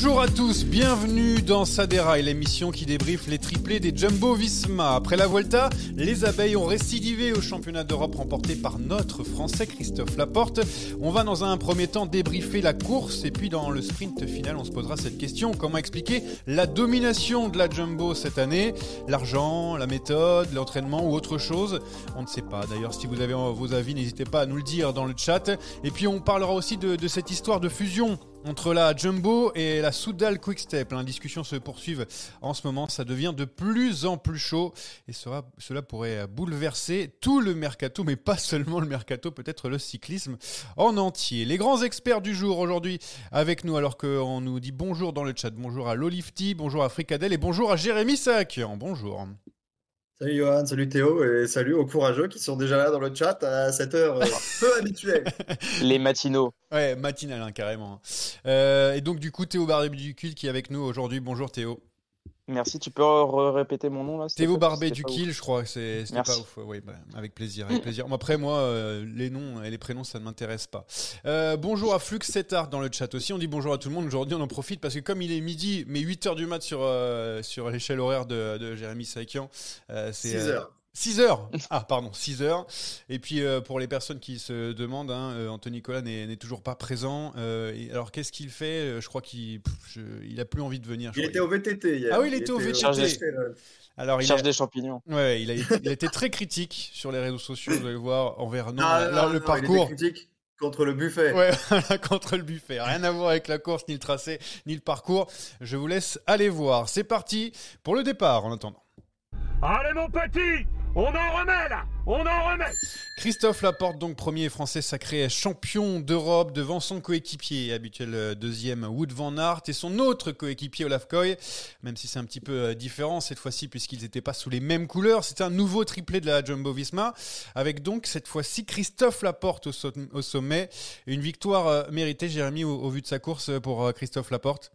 Bonjour à tous, bienvenue dans Sadera, l'émission qui débriefe les triplés des Jumbo Visma. Après la Volta, les abeilles ont récidivé au championnat d'Europe remporté par notre Français Christophe Laporte. On va dans un premier temps débriefer la course et puis dans le sprint final, on se posera cette question comment expliquer la domination de la Jumbo cette année? L'argent, la méthode, l'entraînement ou autre chose? On ne sait pas. D'ailleurs, si vous avez vos avis, n'hésitez pas à nous le dire dans le chat. Et puis on parlera aussi de, de cette histoire de fusion entre la Jumbo et la Soudal Quickstep. La discussion se poursuivent en ce moment. Ça devient de plus en plus chaud et cela, pourrait bouleverser tout le mercato, mais pas seulement le mercato, peut-être le cyclisme en entier. Les grands experts du jour aujourd'hui avec nous, alors qu'on nous dit bonjour dans le chat. Bonjour à Lolifty, bonjour à Fricadel et bonjour à Jérémy Sakian. Bonjour. Salut Johan, salut Théo et salut aux courageux qui sont déjà là dans le chat à cette heure euh, peu habituelle. Les matinaux. Ouais, matinal hein, carrément. Euh, et donc du coup Théo Barbéducule qui est avec nous aujourd'hui. Bonjour Théo. Merci, tu peux répéter mon nom là Théo Barbet du Kill, je crois. C'est pas ouf. Oui, bah, avec plaisir, avec plaisir. Après, moi, euh, les noms et les prénoms, ça ne m'intéresse pas. Euh, bonjour à Flux Setart dans le chat aussi. On dit bonjour à tout le monde. Aujourd'hui, on en profite parce que comme il est midi, mais 8h du mat sur, euh, sur l'échelle horaire de, de Jérémy Saikian, euh, c'est 6 heures. 6 heures Ah, pardon, 6 heures. Et puis, euh, pour les personnes qui se demandent, hein, euh, Anthony Nicolas n'est toujours pas présent. Euh, et alors, qu'est-ce qu'il fait? Je crois qu'il il a plus envie de venir. je Il crois. était au VTT hier. Ah oui, il était au VTT. Alors, il Cherche a, des champignons. ouais, il, a, il a été très critique sur les réseaux sociaux, vous allez voir, envers non, Ah, là, non, le non, Il était parcours. critique contre le buffet. Ouais, contre le buffet. Rien à voir avec la course, ni le tracé, ni le parcours. Je vous laisse aller voir. C'est parti pour le départ en attendant. Allez mon petit, on en remet là, on en remet. Christophe Laporte, donc premier français sacré champion d'Europe devant son coéquipier, habituel euh, deuxième Wood Van Aert, et son autre coéquipier Olaf Koy, même si c'est un petit peu euh, différent cette fois-ci puisqu'ils n'étaient pas sous les mêmes couleurs. C'était un nouveau triplé de la Jumbo Visma, avec donc cette fois-ci Christophe Laporte au, so- au sommet. Une victoire euh, méritée, Jérémy, au, au vu de sa course pour Christophe Laporte.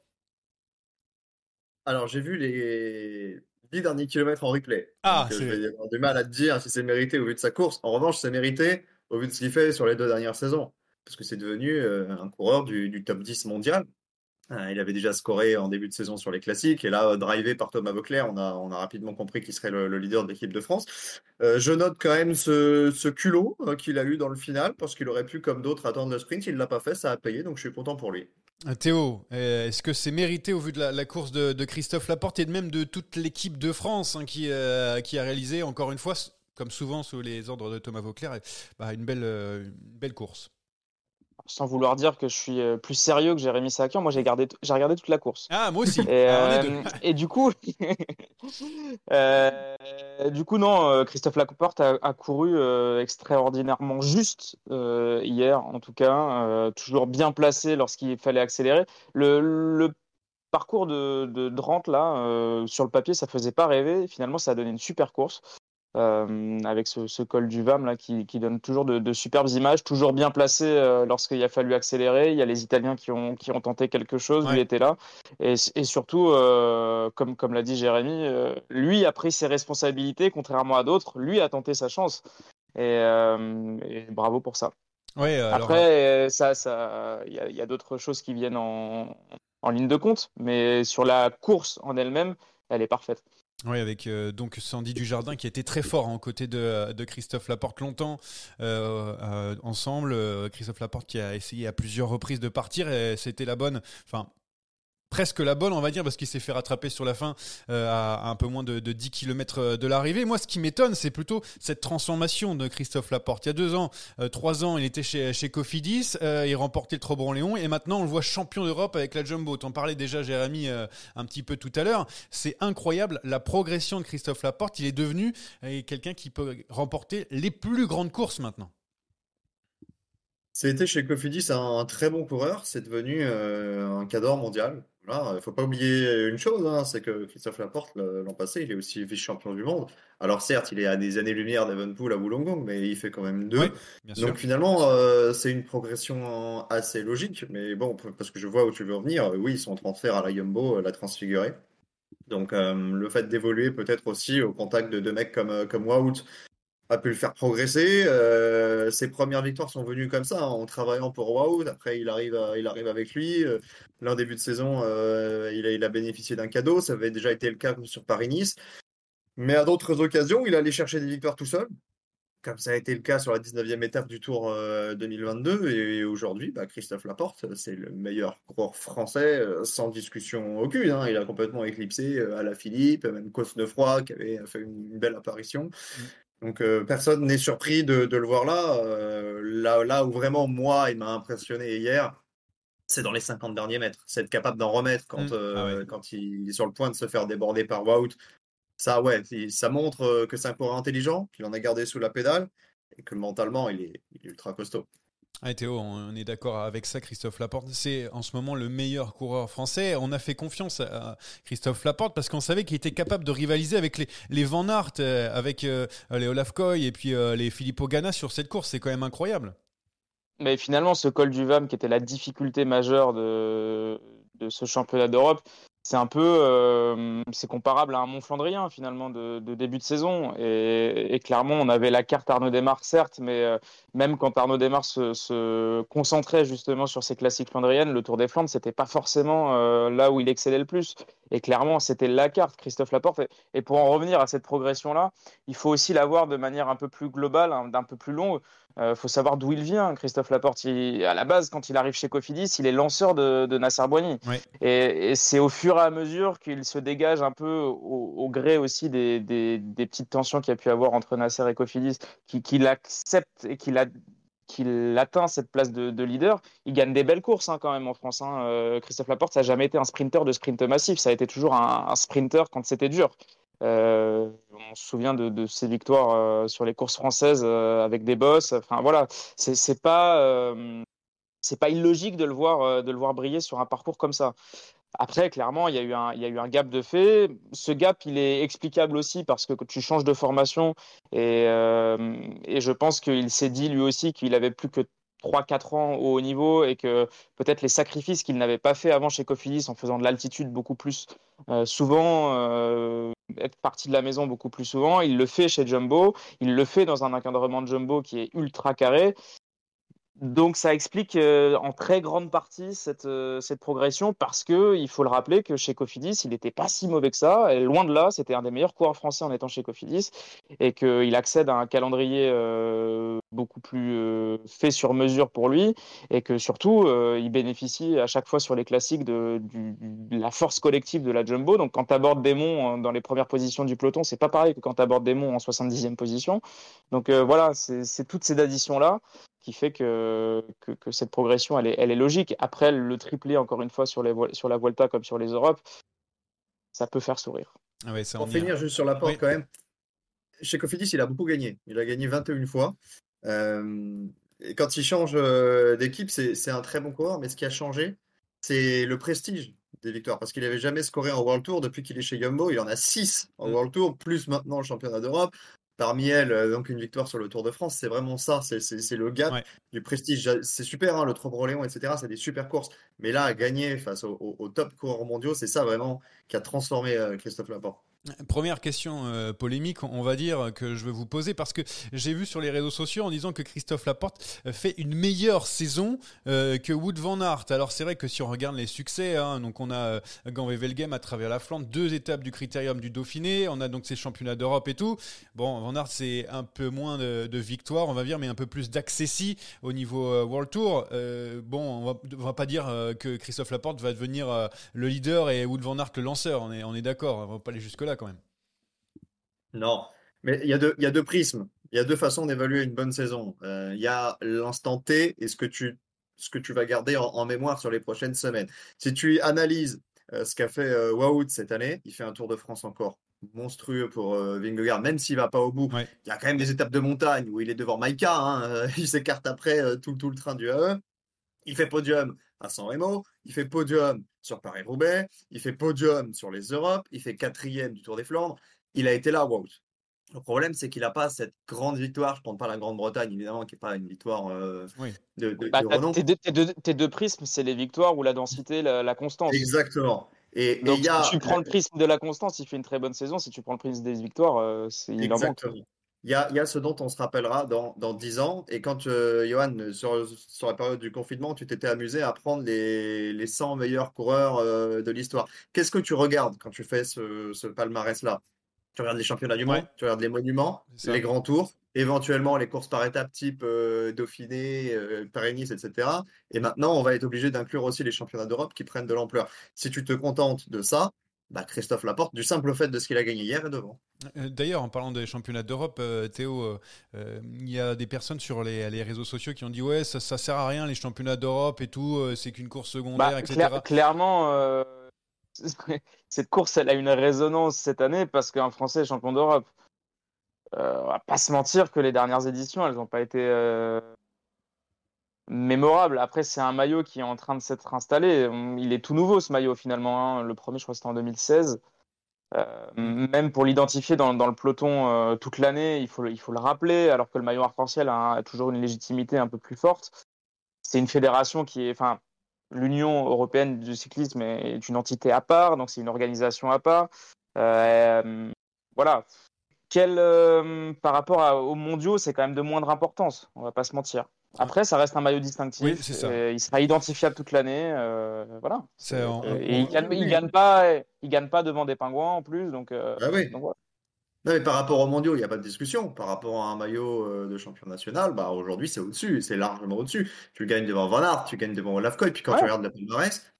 Alors j'ai vu les 10 derniers kilomètres en replay. Ah, Donc, euh, je vais avoir du mal à te dire si c'est mérité au vu de sa course. En revanche, c'est mérité au vu de ce qu'il fait sur les deux dernières saisons. Parce que c'est devenu euh, un coureur du, du top 10 mondial. Euh, il avait déjà scoré en début de saison sur les classiques. Et là, euh, drivé par Thomas Vauclair, on a, on a rapidement compris qu'il serait le, le leader de l'équipe de France. Je note quand même ce, ce culot qu'il a eu dans le final, parce qu'il aurait pu, comme d'autres, attendre le sprint. Il ne l'a pas fait, ça a payé, donc je suis content pour lui. Euh, Théo, euh, est-ce que c'est mérité au vu de la, course de, Christophe Laporte et de même de toute l'équipe de France hein, qui, euh, qui a réalisé, encore une fois, comme souvent sous les ordres de Thomas Vauclair, bah, une belle course? Sans vouloir dire que je suis euh, plus sérieux que Jérémy Sakian, moi j'ai gardé, j'ai regardé toute la course. Ah, moi aussi Et, Ah, euh, et du coup, euh, du coup non, Christophe Laporte a, a couru euh, extraordinairement juste hier, en tout cas, toujours bien placé lorsqu'il fallait accélérer. Le, le parcours de, de Drante, là, sur le papier, ça faisait pas rêver. Finalement, ça a donné une super course. Euh, avec ce, ce, col du VAM là, qui, qui donne toujours de, de, superbes images, toujours bien placé euh, lorsqu'il a fallu accélérer. Il y a les Italiens qui ont, qui ont tenté quelque chose, ouais. lui était là. Et, et surtout, euh, comme, comme l'a dit Jérémy, lui a pris ses responsabilités, contrairement à d'autres. Lui a tenté sa chance. Et, et bravo pour ça. Ouais, alors... Après, ça, ça, il y a, d'autres choses qui viennent en, en ligne de compte, mais sur la course en elle-même, elle est parfaite. Oui, avec euh, donc Sandy Dujardin qui était très fort en hein, côté de, de, Christophe Laporte longtemps euh, euh, ensemble. Christophe Laporte qui a essayé à plusieurs reprises de partir et c'était la bonne. Enfin, presque la bonne, on va dire, parce qu'il s'est fait rattraper sur la fin euh, à, un peu moins de, de 10 km de l'arrivée. Moi, ce qui m'étonne, c'est plutôt cette transformation de Christophe Laporte. Il y a deux ans, euh, trois ans, il était chez, chez Cofidis, euh, il remportait le Trobron-Léon, et maintenant, on le voit champion d'Europe avec la Jumbo. T'en parlais déjà, Jérémy, euh, un petit peu tout à l'heure. C'est incroyable la progression de Christophe Laporte. Il est devenu euh, quelqu'un qui peut remporter les plus grandes courses maintenant. C'était chez Cofidis un, un, très bon coureur, c'est devenu euh, un cadre mondial. Il ne faut pas oublier une chose, hein, c'est que Christophe Laporte, l'an passé, il est aussi vice-champion du monde. Alors certes, il est à des années-lumière d'Evenpool à Wollongong, mais il fait quand même deux. Oui, Donc finalement, euh, c'est une progression assez logique. Mais bon, parce que je vois où tu veux revenir, oui, son transfert à la Yumbo l'a transfiguré. Donc euh, le fait d'évoluer peut-être aussi au contact de, de mecs comme, comme Wout, a pu le faire progresser. Euh, ses premières victoires sont venues comme ça, en travaillant pour Wout. Après, il arrive, à, il arrive avec lui. Euh, L'un début de saison, euh, il, a, bénéficié d'un cadeau. Ça avait déjà été le cas sur Paris-Nice. Mais à d'autres occasions, il allait chercher des victoires tout seul, comme ça a été le cas sur la 19e étape du Tour 2022. Et aujourd'hui, bah, Christophe Laporte, c'est le meilleur coureur français, sans discussion aucune. Hein. Il a complètement éclipsé à la Philippe, même Cosnefroy, qui avait fait une belle apparition. Mmh. Donc euh, personne n'est surpris de, de, le voir là. Euh, là. Là où vraiment moi il m'a impressionné hier, c'est dans les 50 derniers mètres. C'est être capable d'en remettre quand, mmh. euh, ah ouais. quand il est sur le point de se faire déborder par Wout. Ça ouais, ça montre que c'est un coureur intelligent, qu'il en a gardé sous la pédale et que mentalement il est, il est ultra costaud. Ah, Théo, on est d'accord avec ça, Christophe Laporte. C'est en ce moment le meilleur coureur français. On a fait confiance à Christophe Laporte parce qu'on savait qu'il était capable de rivaliser avec les, Van Aert, avec euh, les Olaf Koy et puis euh, les Filippo Ganna sur cette course. C'est quand même incroyable. Mais finalement, ce col du VAM qui était la difficulté majeure de ce championnat d'Europe, c'est un peu euh, c'est comparable à un Mont Flandrien finalement de, début de saison. Et, clairement on avait la carte Arnaud Desmarques certes mais euh, même quand Arnaud Desmarques se, concentrait justement sur ses classiques flandriennes le Tour des Flandres c'était pas forcément euh, là où il excellait le plus. Et clairement c'était la carte Christophe Laporte. Et, et, pour en revenir à cette progression là il faut aussi la voir de manière un peu plus globale hein, d'un peu plus longue il euh, faut savoir d'où il vient, Christophe Laporte. Il, à la base, quand il arrive chez Cofidis, il est lanceur de, de Nasser Boigny. Oui. Et, et c'est au fur et à mesure qu'il se dégage un peu au, au gré aussi des, des, des, petites tensions qu'il y a pu avoir entre Nasser et Cofidis, qu'il qu accepte et qu'il a qu'il atteint cette place de, de, leader, il gagne des belles courses hein, quand même en France. Hein. Euh, Christophe Laporte, ça n'a jamais été un sprinter de sprint massif, ça a été toujours un, un sprinter quand c'était dur. Euh, on se souvient de, ses victoires euh, sur les courses françaises euh, avec des bosses. Enfin voilà, c'est pas c'est pas illogique de le voir de le voir briller sur un parcours comme ça. Après, clairement, il y, a eu un, il y a eu un gap de fait. Ce gap, il est explicable aussi parce que tu changes de formation et, et je pense qu'il s'est dit lui aussi qu'il avait plus que 3-4 ans au haut niveau et que peut-être les sacrifices qu'il n'avait pas fait avant chez Cofidis en faisant de l'altitude beaucoup plus euh, souvent, euh, être parti de la maison beaucoup plus souvent, il le fait chez Jumbo, il le fait dans un encadrement de Jumbo qui est ultra carré donc ça explique euh, en très grande partie cette, euh, cette progression parce que il faut le rappeler que chez Cofidis, il n'était pas si mauvais que ça. Et loin de là, c'était un des meilleurs coureurs français en étant chez Cofidis et qu'il accède à un calendrier euh, beaucoup plus fait sur mesure pour lui et que surtout il bénéficie à chaque fois sur les classiques de, la force collective de la Jumbo. Donc quand tu abordes des monts dans les premières positions du peloton, c'est pas pareil que quand tu abordes des monts en 70e position. Donc voilà, c'est toutes ces additions là qui fait que, que, que, cette progression, elle est, elle est logique. Après, le triplé, encore une fois, sur, les, sur la Volta comme sur les Europes, ça peut faire sourire. Ah ouais, Pour finir, juste sur la porte, oui. quand même, chez Cofidis, il a beaucoup gagné. Il a gagné 21 fois. Euh, et quand il change euh, d'équipe, c'est un très bon coureur, mais ce qui a changé, c'est le prestige des victoires parce qu'il n'avait jamais scoré en World Tour depuis qu'il est chez Jumbo. Il en a 6 en Mm. World Tour, plus maintenant le championnat d'Europe. Parmi elles, euh, donc une victoire sur le Tour de France, c'est vraiment ça, c'est le gap Ouais. du prestige. C'est super, hein, le Trompe-Léon, etc. C'est des super courses. Mais là, gagner face aux au, au top coureurs mondiaux, c'est ça vraiment qui a transformé euh, Christophe Laporte. Première question euh, polémique, on va dire, que je vais vous poser, parce que j'ai vu sur les réseaux sociaux en disant que Christophe Laporte euh, fait une meilleure saison euh, que Wood Van Aert. Alors c'est vrai que si on regarde les succès, hein, donc on a euh, Gand Wevelgem à travers la Flandre, deux étapes du Critérium du Dauphiné, on a donc ces championnats d'Europe et tout. Bon, Van Aert c'est un peu moins de, victoires, on va dire, mais un peu plus d'accessi au niveau World Tour. Bon, on va, va pas dire que Christophe Laporte va devenir le leader et Wood Van Aert le lanceur, on est, d'accord, on va pas aller jusque-là quand même. Non, mais il y, a deux- il y a deux prismes. Il y a deux façons d'évaluer une bonne saison. Euh, il y a l'instant T et ce que tu, ce que tu vas garder en, en mémoire sur les prochaines semaines. Si tu analyses euh, ce qu'a fait euh, Wout cette année, il fait un Tour de France encore monstrueux pour euh, Vingegaard, même s'il va pas au bout. Ouais. Il y a quand même des étapes de montagne où il est devant Maïka. hein, il s'écarte après tout, tout le train du AE. Il fait podium à San Remo, il fait podium sur Paris-Roubaix, il fait podium sur les Europes, il fait quatrième du Tour des Flandres. Il a été là, Wout. Le problème, c'est qu'il n'a pas cette grande victoire. Je ne compte pas la Grande-Bretagne, évidemment, qui n'est pas une victoire euh, Oui. de, de- Bah, de renom. tes, deux, tes deux- tes deux prismes, c'est les victoires ou la densité, la, la constance. Exactement. Et et Donc, il y a si tu prends le prisme de la constance, il fait une très bonne saison. Si tu prends le prisme des victoires, euh, c'est il en manque. Il y a, il y a ce dont on se rappellera dans, dans 10 ans. Et quand, euh, Johan, sur, sur la période du confinement, tu t'étais amusé à prendre les, les 100 meilleurs coureurs euh, de l'histoire. Qu'est-ce que tu regardes quand tu fais ce, ce palmarès-là? Tu regardes les championnats du monde, Ouais. tu regardes les monuments, les grands tours, éventuellement les courses par étapes type euh, Dauphiné, euh, Paris-Nice, etc. Et maintenant, on va être obligé d'inclure aussi les championnats d'Europe qui prennent de l'ampleur. Si tu te contentes de ça, bah Christophe Laporte, du simple fait de ce qu'il a gagné hier, est devant. Euh, D'ailleurs, en parlant des championnats d'Europe, euh, Théo, euh, euh, il y a des personnes sur les, les réseaux sociaux qui ont dit ouais, ça, ça sert à rien les championnats d'Europe et tout, c'est qu'une course secondaire, Bah, etc. clair- clairement, euh, cette course, elle a une résonance cette année parce qu'un Français est champion d'Europe. Euh, on va pas se mentir que les dernières éditions, elles n'ont pas été mémorables. Après, c'est un maillot qui est en train de s'être installé. Il est tout nouveau ce maillot finalement. hein. Le premier, je crois, c'était en 2016. Euh, même pour l'identifier dans, le peloton euh, toute l'année, il faut, il faut le rappeler, alors que le maillot arc-en-ciel a, toujours une légitimité un peu plus forte. C'est une fédération qui est, enfin, l'Union européenne du cyclisme est une entité à part, donc c'est une organisation à part. Euh, voilà. Quel, par rapport à- aux mondiaux, c'est quand même de moindre importance, on va pas se mentir. Après, ça reste un maillot distinctif. Oui, c'est ça. et il sera identifiable toute l'année. euh, voilà. Euh, et il gagne, il gagne pas, il gagne pas devant des pingouins en plus, donc. euh, Ah oui. donc voilà. Non, mais par rapport aux mondiaux, il n'y a pas de discussion. Par rapport à un maillot euh, de champion national, bah, aujourd'hui, c'est au-dessus, c'est largement au-dessus. Tu gagnes devant Van Aert, tu gagnes devant Olaf Koy, puis quand Ouais. tu regardes le palmarès,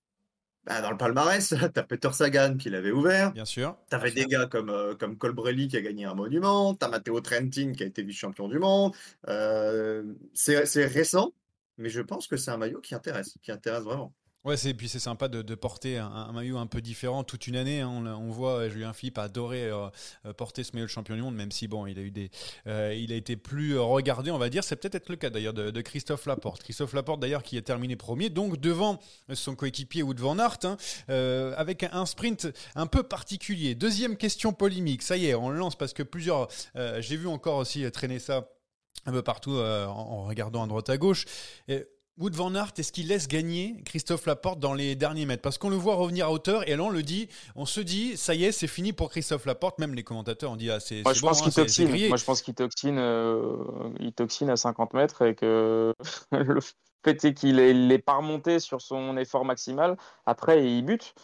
bah, dans le palmarès, tu as Peter Sagan qui l'avait ouvert, Bien sûr. tu avais des gars comme, euh, comme Colbrelli qui a gagné un monument, tu as Matteo Trentin qui a été vice-champion du monde. Euh, c'est c'est récent, mais je pense que c'est un maillot qui intéresse, qui intéresse vraiment. Ouais, c'est puis c'est sympa de, porter un, maillot un peu différent toute une année. hein. On, voit euh, Julien Philippe a adoré euh, euh, porter ce maillot de champion du monde, même si bon, il a eu des, il a été plus regardé, on va dire. C'est peut-être le cas d'ailleurs de, Christophe Laporte. Christophe Laporte d'ailleurs qui a terminé premier, donc devant son coéquipier Wout van Aert, hein, euh, avec un, sprint un peu particulier. Deuxième question polémique. Ça y est, on le lance parce que plusieurs, j'ai vu encore aussi traîner ça un peu partout en, regardant à droite à gauche. Wood Van Aert, est-ce qu'il laisse gagner Christophe Laporte dans les derniers mètres? Parce qu'on le voit revenir à hauteur et là on le dit, on se dit, ça y est, c'est fini pour Christophe Laporte. Même les commentateurs ont dit, ah, c'est Moi, je bon, pense hein, qu'il toxine. grillé. Moi, je pense qu'il toxine, euh, il toxine à 50 mètres et que le fait est qu'il est, il est pas remonté sur son effort maximal. Après, il bute.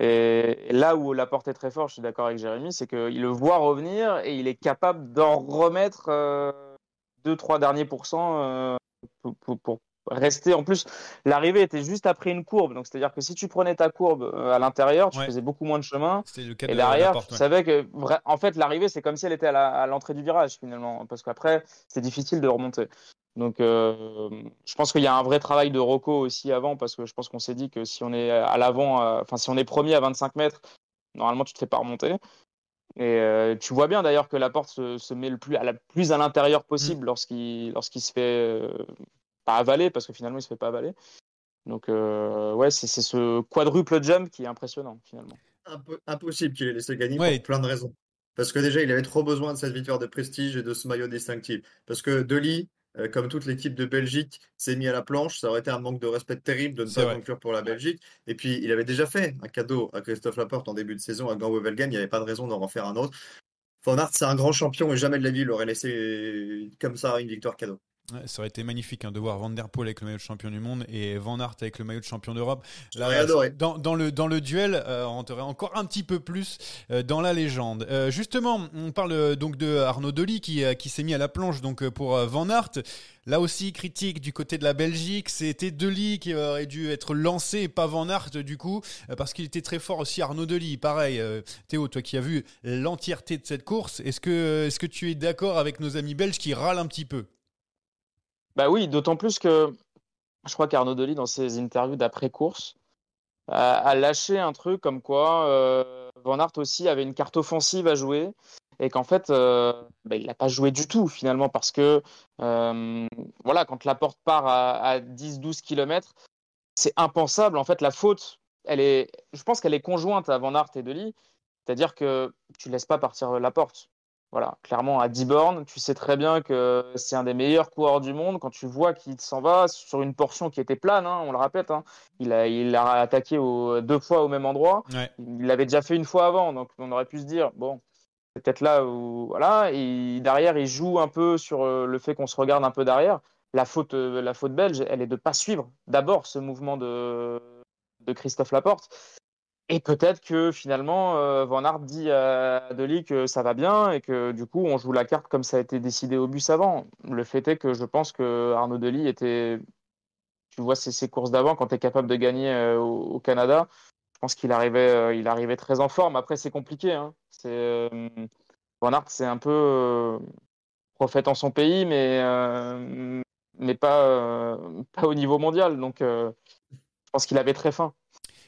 Et, là où Laporte est très fort, je suis d'accord avec Jérémy, c'est qu'il le voit revenir et il est capable d'en remettre 2-3 derniers pourcents euh, pour rester. En plus, l'arrivée était juste après une courbe. Donc, c'est-à-dire que si tu prenais ta courbe euh, à l'intérieur, tu Ouais. faisais beaucoup moins de chemin. Le Et de derrière, tu ouais. savais que, en fait, l'arrivée, c'est comme si elle était à l'entrée du virage, finalement, parce qu'après, c'est difficile de remonter. Donc, euh, je pense qu'il y a un vrai travail de Rocco aussi avant, parce que je pense qu'on s'est dit que si on est à l'avant, euh, enfin, si on est premier à 25 mètres, normalement, tu te fais pas remonter. Et euh, tu vois bien d'ailleurs que la porte se, se met le plus à, la, plus à l'intérieur possible lorsqu'il lorsqu'il se fait pas avaler, parce que finalement, il se fait pas avaler. Donc, ouais, c'est ce quadruple jump qui est impressionnant finalement. impossible qu'il ait laissé gagner pour plein de raisons. Parce que déjà, il avait trop besoin de cette victoire de prestige et de ce maillot distinctif. Parce que Deli, euh, comme toute l'équipe de Belgique, s'est mis à la planche. Ça aurait été un manque de respect terrible de ne pas conclure pour la Belgique. Et puis, il avait déjà fait un cadeau à Christophe Laporte en début de saison à Gand-Wevelgem. Il n'y avait pas de raison d'en refaire un autre. Van Aert, c'est un grand champion et jamais de la vie, il aurait laissé comme ça une victoire cadeau ça aurait été magnifique hein, de voir Van Der Poel avec le maillot de champion du monde et Van Aert avec le maillot de champion d'Europe. Dans, dans, le, dans le duel, euh, on rentrerait encore un petit peu plus euh, dans la légende. Euh, justement, on parle donc de Arnaud Delis qui, qui s'est mis à la planche donc pour Van Aert. Là aussi, critique du côté de la Belgique, c'était Delis qui aurait dû être lancé et pas Van Aert du coup, parce qu'il était très fort aussi Arnaud Delis. Pareil, Théo, toi qui as vu l'entièreté de cette course, est-ce que, est -ce que tu es d'accord avec nos amis belges qui râlent un petit peu? Bah oui, d'autant plus que je crois qu'Arnaud Delis, dans ses interviews d'après-course, a, lâché un truc comme quoi euh, Van Aert aussi avait une carte offensive à jouer et qu'en fait, euh, bah, il n'a pas joué du tout finalement parce que euh, voilà, quand la porte part à, 10-12 km, c'est impensable. En fait, la faute, elle est, je pense qu'elle est conjointe à Van Aert et Delis, c'est-à-dire que tu laisses pas partir la porte. Voilà, clairement, à 10 bornes, tu sais très bien que c'est un des meilleurs coureurs du monde. Quand tu vois qu'il s'en va sur une portion qui était plane, hein, on le répète, hein, il, a, il a attaqué deux fois au même endroit. Il l'avait déjà fait une fois avant, donc on aurait pu se dire, bon, c'est peut-être là où. Voilà, et derrière, il joue un peu sur euh, le fait qu'on se regarde un peu derrière. La faute, euh, la faute belge, elle est de ne pas suivre d'abord ce mouvement de, de Christophe Laporte. Et peut-être que finalement, euh, Van Aert dit à Deli que ça va bien et que du coup, on joue la carte comme ça a été décidé au bus avant. Le fait est que je pense que Arnaud était. Tu vois ses, courses d'avant, quand tu es capable de gagner euh, au, Canada, je pense qu'il arrivait, euh, il arrivait très en forme. Après, c'est compliqué. Hein. C'est, Van Aert, c'est un peu prophète en son pays, mais, mais pas, pas au niveau mondial. Donc, je pense qu'il avait très faim.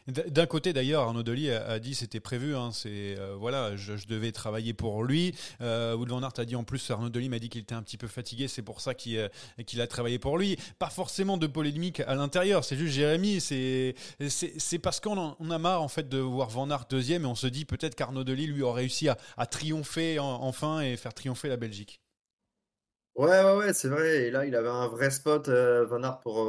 D'un côté, d'ailleurs, Arnaud Delis a, dit c'était prévu. Hein, c'est euh, voilà, je, devais travailler pour lui. Euh, Wood van Aert a dit en plus, Arnaud Delis m'a dit qu'il était un petit peu fatigué. C'est pour ça qu'il euh, a travaillé pour lui. Pas forcément de polémique à l'intérieur. C'est juste Jérémy. C'est c'est parce qu'on on a marre en fait de voir Van Aert deuxième et on se dit peut-être qu'Arnaud Delis lui aurait réussi à, triompher enfin et faire triompher la Belgique. Ouais, ouais, ouais, c'est vrai. Et là, il avait un vrai spot, Van Aert, pour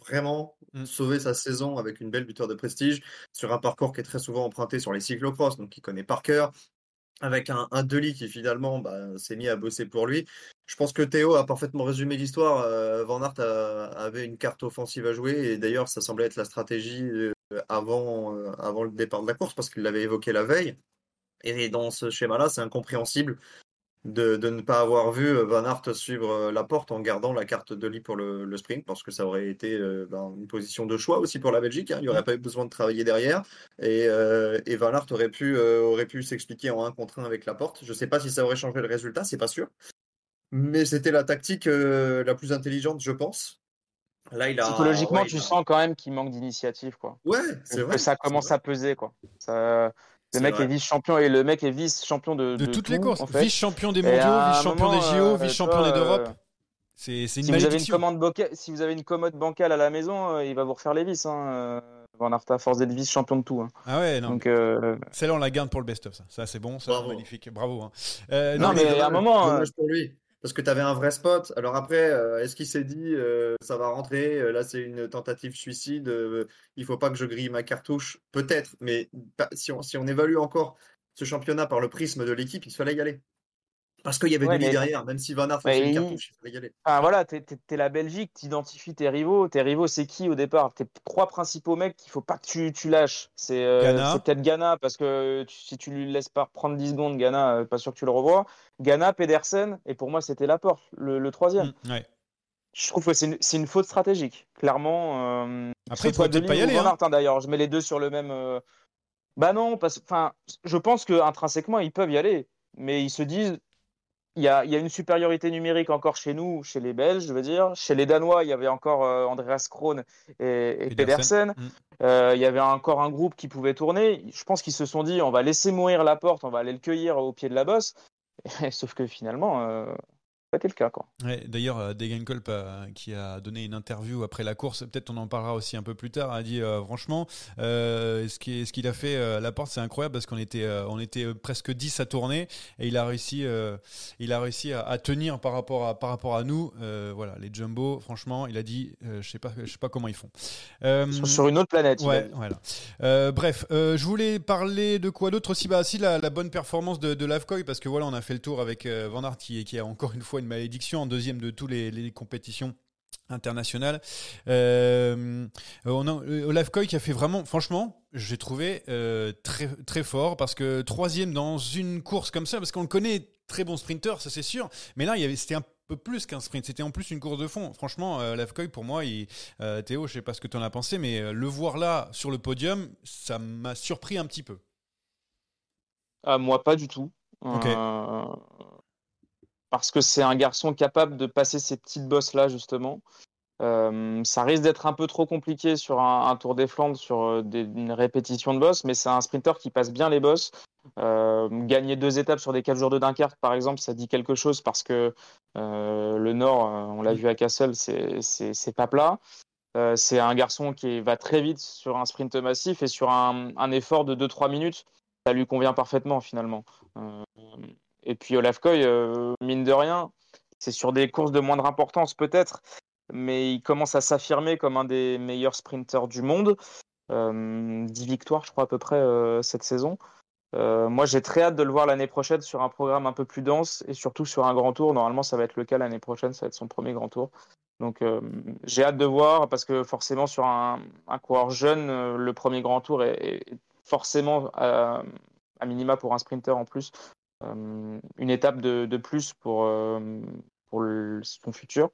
vraiment Mmh. sauver sa saison avec une belle buteur de prestige sur un parcours qui est très souvent emprunté sur les cyclocross, donc il connaît par cœur, avec un, un Deli qui finalement bah, s'est mis à bosser pour lui. Je pense que Théo a parfaitement résumé l'histoire. Euh, Van Aert avait une carte offensive à jouer et d'ailleurs ça semblait être la stratégie euh, avant, euh, avant le départ de la course parce qu'il l'avait évoqué la veille. Et dans ce schéma-là, c'est incompréhensible de, ne pas avoir vu euh, Van Aert suivre euh, la porte en gardant la carte de lit pour le, sprint, parce que ça aurait été euh, ben, une position de choix aussi pour la Belgique. Hein. Il n'y aurait pas eu besoin de travailler derrière. Et, Van Aert aurait pu, aurait pu s'expliquer en un contre un avec la porte. Je ne sais pas si ça aurait changé le résultat, c'est pas sûr. Mais c'était la tactique la plus intelligente, je pense. Là, il a, Psychologiquement, tu sens quand même qu'il manque d'initiative. Quoi. Ouais, c'est vrai. Que ça commence à peser. Quoi. Ça le mec est vice-champion et le mec est vice-champion de, de, toutes les courses. Vice-champion des mondiaux, vice-champion des JO, euh, vice-champion d'Europe. C'est une si vous, avez une commande si vous avez une commode bancale à la maison, euh, il va vous refaire les vis. Hein. Euh, Van Aert à force d'être vice-champion de tout. Hein. Ah ouais, non. Donc, Celle-là, on la garde pour le best-of. Ça, ça c'est bon, ça, magnifique. Bravo. Hein. non, mais, à un moment. Pour lui parce que tu avais un vrai spot. Alors après, euh, est-ce qu'il s'est dit euh, ça va rentrer euh, Là, c'est une tentative suicide. il faut pas que je grille ma cartouche? Peut-être, mais si on, si on évalue encore ce championnat par le prisme de l'équipe, il fallait y aller. Parce qu'il y avait ouais, derrière, même si Van Aert faisait une cartouche, il fallait y aller. Enfin, voilà, t'es es, la Belgique, tu identifies tes rivaux. Tes rivaux, c'est qui au départ? Tes trois principaux mecs qu'il faut pas que tu, tu lâches. C'est peut-être Ghana, parce que si tu lui laisses pas prendre 10 secondes, Ghana, pas sûr que tu le revois. Ghana, Pedersen, et pour moi, c'était Laporte, le, le troisième. Mmh, Je trouve que c'est une, une, faute stratégique, clairement. Euh, Après, il faut peut-être pas y aller. Hein. hein. D'ailleurs, je mets les deux sur le même. Euh, bah non, parce enfin, je pense qu'intrinsèquement, ils peuvent y aller. Mais ils se disent, il y, a, une supériorité numérique encore chez nous, chez les Belges, je veux dire. Chez les Danois, il y avait encore euh, Andreas Krohn et, Pedersen. Mm. Euh, il y avait encore un groupe qui pouvait tourner. Je pense qu'ils se sont dit, on va laisser mourir la porte, on va aller le cueillir au pied de la bosse. Sauf que finalement, euh, pas quelqu'un. Quoi. Ouais, D'ailleurs, euh, Degenkolb, euh, qui a donné une interview après la course, peut-être on en parlera aussi un peu plus tard, a dit euh, franchement, euh, ce qu'il ce qu'il a fait euh, à la porte, c'est incroyable parce qu'on était, euh, on était euh, presque 10 à tourner et il a réussi, euh, il a réussi à, à tenir par rapport à, par rapport à nous. Euh, voilà, les jumbo, franchement, il a dit, euh, je sais pas, je sais pas comment ils font. Euh, Sur, sur une autre planète. Ouais, voilà. Euh, bref, euh, je voulais parler de quoi d'autre aussi? Bah, si la, la bonne performance de, de Lavkoy, parce que voilà, on a fait le tour avec euh, Van Aert qui, qui a encore une fois une malédiction en deuxième de toutes les, les compétitions internationales. Euh, on a euh, Lavkoy qui a fait vraiment, franchement, j'ai trouvé euh, très très fort parce que troisième dans une course comme ça, parce qu'on le connaît très bon sprinter, ça c'est sûr. Mais là, c'était un peu plus qu'un sprint, c'était en plus une course de fond. Franchement, euh, Lavkoy, pour moi, il, euh, Théo, je sais pas ce que tu en as pensé, mais euh, le voir là sur le podium, ça m'a surpris un petit peu. Ah, moi, pas du tout. Parce que c'est un garçon capable de passer ces petites bosses là, justement. Euh, ça risque d'être un peu trop compliqué sur un, un Tour des Flandres, sur euh, des- une répétition de boss, mais c'est un sprinter qui passe bien les bosses. Euh, gagner deux étapes sur des 4 jours de Dunkerque, par exemple, ça dit quelque chose parce que euh, le Nord, on l'a vu à Kassel, c'est- pas plat. C'est un garçon qui va très vite sur un sprint massif et sur un, un effort de 2-3 minutes, ça lui convient parfaitement finalement. Euh, et puis Olaf Koy, euh, mine de rien, c'est sur des courses de moindre importance peut-être, mais il commence à s'affirmer comme un des meilleurs sprinteurs du monde. Euh, 10 victoires, je crois, à peu près euh, cette saison. Euh, moi, j'ai très hâte de le voir l'année prochaine sur un programme un peu plus dense et surtout sur un grand tour. Normalement, ça va être le cas l'année prochaine, ça va être son premier grand tour. Donc, euh, j'ai hâte de voir parce que forcément, sur un, coureur jeune, euh, le premier grand tour est, est forcément euh, à minima pour un sprinter en plus euh, une étape de, de plus pour, euh, pour le- son futur.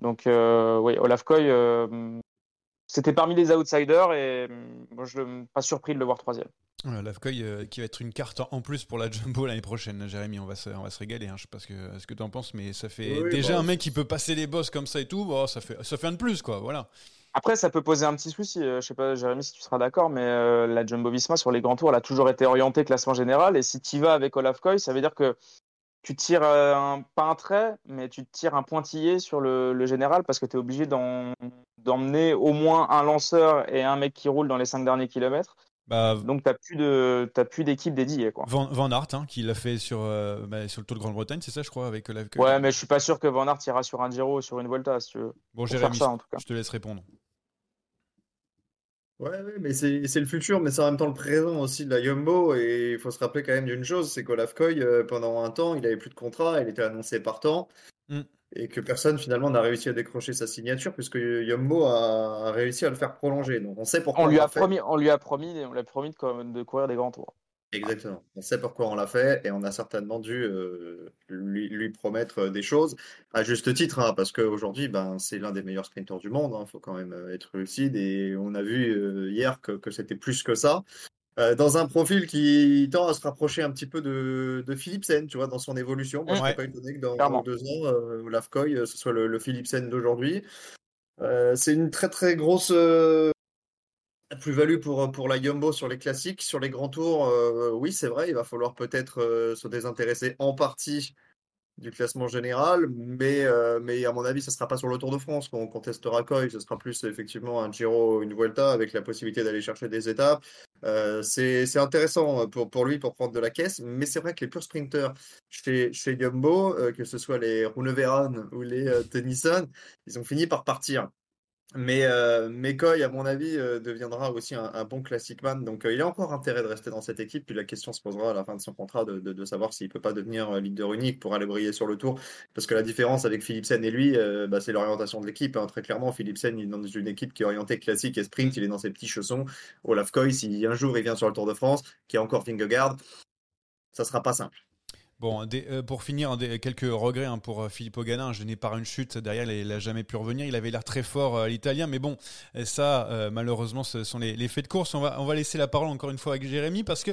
Donc, euh, oui, Olaf Koy, euh, c'était parmi les outsiders et euh, je ne suis pas surpris de le voir troisième. Lavkoy euh, qui va être une carte en plus pour la Jumbo l'année prochaine, Jérémy. On va se, on va se régaler. Hein. Je sais pas ce que, ce que tu en penses, mais ça fait Oui, déjà bah, un mec qui peut passer les bosses comme ça et tout. Bon, ça, fait, ça fait un de plus, quoi. Voilà. Après, ça peut poser un petit souci. Euh, Je sais pas, Jérémy, si tu seras d'accord, mais euh, la Jumbo Visma sur les grands tours, elle a toujours été orientée classement général. Et si tu y vas avec Olaf Koy, ça veut dire que tu tires euh, un, pas un trait, mais tu tires un pointillé sur le, le général parce que tu es obligé d'emmener au moins un lanceur et un mec qui roule dans les cinq derniers kilomètres. Bah, Donc, tu n'as plus de- t'as plus d'équipe dédiée. Quoi. Van, Van Aert, hein, qui l'a fait sur, euh, bah, sur le Tour de Grande-Bretagne, c'est ça, je crois, avec Lavkoy. Ouais, mais je suis pas sûr que Van Aert ira sur un Giro ou sur une Volta, si tu veux. Bon, Jérémy, faire ça, en tout cas. je te laisse répondre. Ouais, ouais, mais c'est c'est le futur, mais c'est en même temps le présent aussi de la Jumbo. Et il faut se rappeler quand même d'une chose, c'est qu'Olaf Koy, euh, pendant un temps, il avait plus de contrat, il était annoncé partant, Mm. et que personne finalement n'a réussi à décrocher sa signature, puisque Jumbo a, a réussi à le faire prolonger. Donc on sait pourquoi On lui a promis, on lui a promis, on lui a promis de courir des grands tours. Exactement. On sait pourquoi on l'a fait et on a certainement dû euh, lui, lui promettre des choses à juste titre, hein, parce qu'aujourd'hui, ben, c'est l'un des meilleurs sprinteurs du monde. Il faut quand même euh, être lucide et on a vu euh, hier que, que c'était plus que ça. Euh, dans un profil qui tend à se rapprocher un petit peu de, de Philipsen, tu vois, dans son évolution. Moi, je serais pas étonné que dans Clairement. deux ans, euh, ce soit le, le Philipsen d'aujourd'hui. C'est une très très grosse plus-value pour, pour la Jumbo sur les classiques. Sur les grands tours, euh, oui, c'est vrai, il va falloir peut-être euh, se désintéresser en partie du classement général, mais, euh, mais à mon avis, ce ne sera pas sur le Tour de France qu'on qu'on testera Coy, ce sera plus effectivement un Giro, une Vuelta avec la possibilité d'aller chercher des étapes. Euh, c'est intéressant pour, pour lui pour prendre de la caisse, mais c'est vrai que les purs sprinters chez, chez Jumbo, euh, que ce soit les Runeveran ou les euh, Tennyson, ils ont fini par partir. Mais, euh, Coy, à mon avis, euh, deviendra aussi un, bon classic man. Donc, euh, il a encore intérêt de rester dans cette équipe. Puis la question se posera à la fin de son contrat de, savoir s'il peut pas devenir euh, leader unique pour aller briller sur le tour. Parce que la différence avec Philipsen et lui, bah, c'est l'orientation de l'équipe. hein. Très clairement, Philipsen, il est dans une équipe qui est orientée classique et sprint. Il est dans ses petits chaussons. Olaf Koy, si un jour il vient sur le Tour de France, qui est encore Vingegaard, ça sera pas simple. Bon, des- euh, pour finir, des- quelques regrets hein, pour euh, Filippo Ganna. Je n'ai par une chute derrière, il n'a jamais pu revenir. Il avait l'air très fort, euh, l'italien, mais bon, euh, ça, euh, malheureusement, ce sont les, les faits de course. On va, on va laisser la parole encore une fois avec Jérémy parce que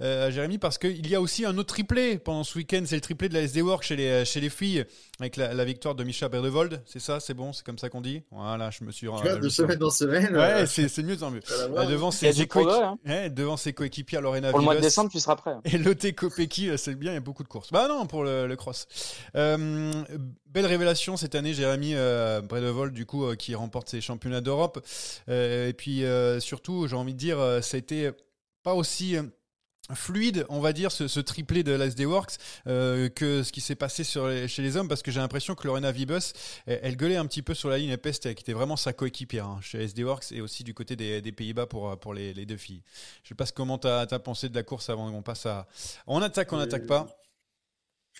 euh, Jérémy, parce qu'il y a aussi un autre triplé pendant ce week-end. C'est le triplé de la SD Work chez les, chez les filles avec la, la victoire de Micha Berdevold. C'est ça, c'est bon, c'est comme ça qu'on dit? Voilà, je me suis. Tu vois, de semaine en semaine, Ouais, euh, c'est c'est mieux tant mieux. Euh, devant a ses, progrès, hein. ouais, devant ses coéquipiers Lorena Pour le mois de décembre, tu seras prêt. et Lotte Kopecky, euh, c'est bien, il y a beaucoup beaucoup de courses. Bah non, pour le, cross. Euh, belle révélation cette année, Jérémy euh, Bredevol, du coup, qui remporte ses championnats d'Europe. et puis surtout, j'ai envie de dire, ça a été pas aussi fluide, on va dire, ce, triplé de l'SD Works euh, que ce qui s'est passé sur chez les hommes, parce que j'ai l'impression que Lorena Vibus, elle, gueulait un petit peu sur la ligne Peste, qui était vraiment sa coéquipière hein, chez SD Works et aussi du côté des, Pays-Bas pour, pour les, deux filles. Je sais pas comment tu as, pensé de la course avant qu'on passe à... On attaque, on n'attaque pas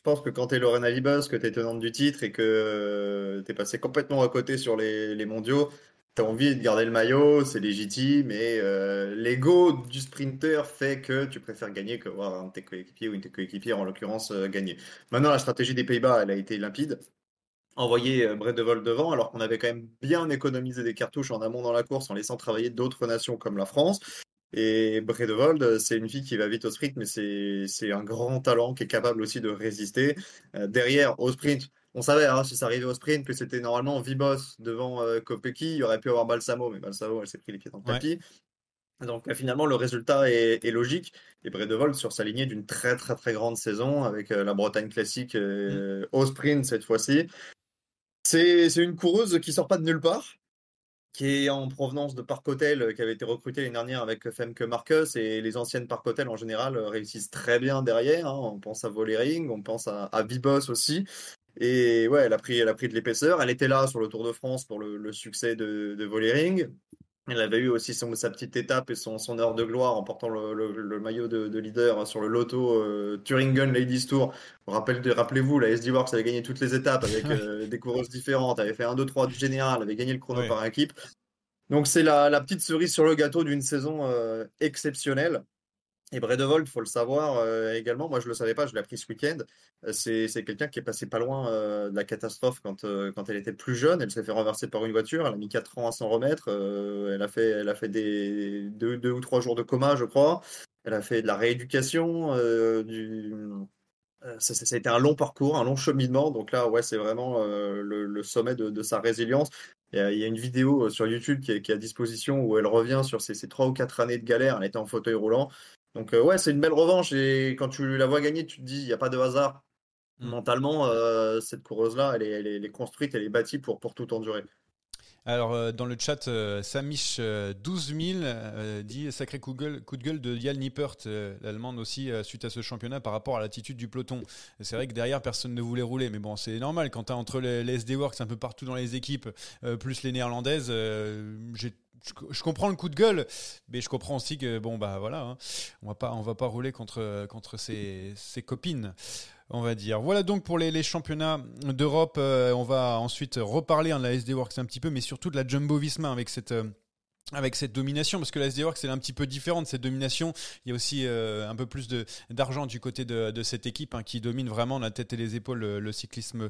pense que quand tu es Lorena Vibus, que tu es tenante du titre et que euh, tu es passé complètement à côté sur les, les mondiaux, tu as envie de garder le maillot, c'est légitime, mais euh, l'ego du sprinter fait que tu préfères gagner que voir un de tes coéquipiers ou une de tes coéquipiers, en l'occurrence, euh, gagner. Maintenant, la stratégie des Pays-Bas, elle a été limpide. Envoyer euh, Brett de Vol devant, alors qu'on avait quand même bien économisé des cartouches en amont dans la course en laissant travailler d'autres nations comme la France. Et Bredevold, c'est une fille qui va vite au sprint, mais c'est un grand talent qui est capable aussi de résister. derrière, au sprint, on savait, hein, si ça arrivait au sprint, que c'était normalement Vibos devant euh, Kopecky. Il y aurait pu avoir Balsamo, mais Balsamo, elle s'est pris les pieds dans le tapis. Donc euh, finalement, le résultat est, logique. Et Bredevol sur sa lignée d'une très très très grande saison avec euh, la Bretagne classique mm. au sprint cette fois-ci. C'est une coureuse qui sort pas de nulle part, qui est en provenance de Park Hotel, qui avait été recrutée l'année dernière avec Femke Marcus. Et les anciennes Park Hotel en général réussissent très bien derrière. Hein. On pense à Volering, on pense à, à Vibos aussi. Et ouais, elle a pris, elle a pris de l'épaisseur. Elle était là sur le Tour de France pour le, succès de, de Volering. Elle avait eu aussi son, sa petite étape et son, son heure de gloire en portant le, maillot de, leader sur le loto euh, Thuringen Ladies Tour. Rappelez-vous, la SD Works avait gagné toutes les étapes avec euh, des coureuses différentes, avait fait 1, 2, 3 du général, avait gagné le chrono par équipe. Donc c'est la, la, petite cerise sur le gâteau d'une saison euh, exceptionnelle. Et Bredevold, faut le savoir euh, également, moi je le savais pas, je l'ai appris ce week-end, euh, c'est, quelqu'un qui est passé pas loin euh, de la catastrophe quand, quand elle était plus jeune, elle s'est fait renverser par une voiture, elle a mis 4 ans à s'en remettre, elle a fait, elle a fait des, deux, ou trois jours de coma je crois, elle a fait de la rééducation, du... Ça, a été un long parcours, un long cheminement, donc là ouais c'est vraiment le, sommet de, sa résilience. Il y, a, une vidéo sur YouTube qui est, à disposition où elle revient sur ses, 3 ou 4 années de galère, elle était en fauteuil roulant. Donc euh, ouais, c'est une belle revanche et quand tu la vois gagner, tu te dis il n'y a pas de hasard. Mm. Mentalement, euh, cette coureuse-là, elle est, elle, est, construite, elle est bâtie pour, pour tout endurer. Alors, euh, dans le chat, Samish 12000 dit sacré coup de, gueule, coup de gueule de Yal Nippert, l'allemande aussi, suite à ce championnat par rapport à l'attitude du peloton. C'est vrai que derrière, personne ne voulait rouler, mais bon, c'est normal quand tu as entre les, les, SD Works un peu partout dans les équipes, plus les néerlandaises, j'ai je, comprends le coup de gueule, mais je comprends aussi que bon bah voilà, hein, on va pas on va pas rouler contre contre ses, copines. On va dire. Voilà donc pour les, championnats d'Europe. Euh, on va ensuite reparler de la SD Works un petit peu, mais surtout de la Jumbo Visma avec cette, euh, avec cette domination, parce que la SD Works c'est un petit peu différent de cette domination. Il y a aussi euh, un peu plus d'argent du côté de, cette équipe hein, qui domine vraiment la tête et les épaules le, cyclisme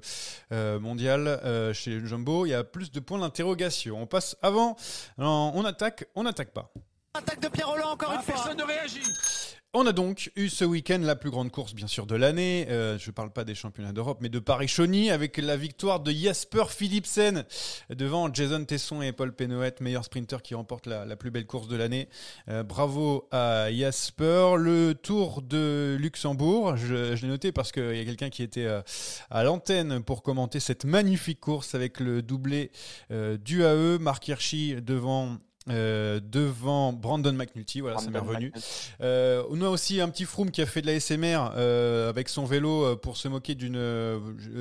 euh, mondial euh, chez Jumbo. Il y a plus de points d'interrogation. On passe avant, on attaque, on n'attaque pas. Attaque de Pierre Roland encore ah, une fois. Personne ne réagit. On a donc eu ce week-end la plus grande course, bien sûr, de l'année. Euh, je ne parle pas des championnats d'Europe, mais de Paris-Chauny, avec la victoire de Jasper Philipsen devant Jason Tesson et Paul Penouet, meilleur sprinter qui remporte la, plus belle course de l'année. Euh, bravo à Jasper. Le Tour de Luxembourg, je, l'ai noté parce qu'il y a quelqu'un qui était euh, à l'antenne pour commenter cette magnifique course avec le doublé du AE, Marc Hirschi devant euh, devant Brandon McNulty, voilà, ça m'est revenu. Euh, on a aussi un petit Froome qui a fait de la SMR euh, avec son vélo pour se moquer d'une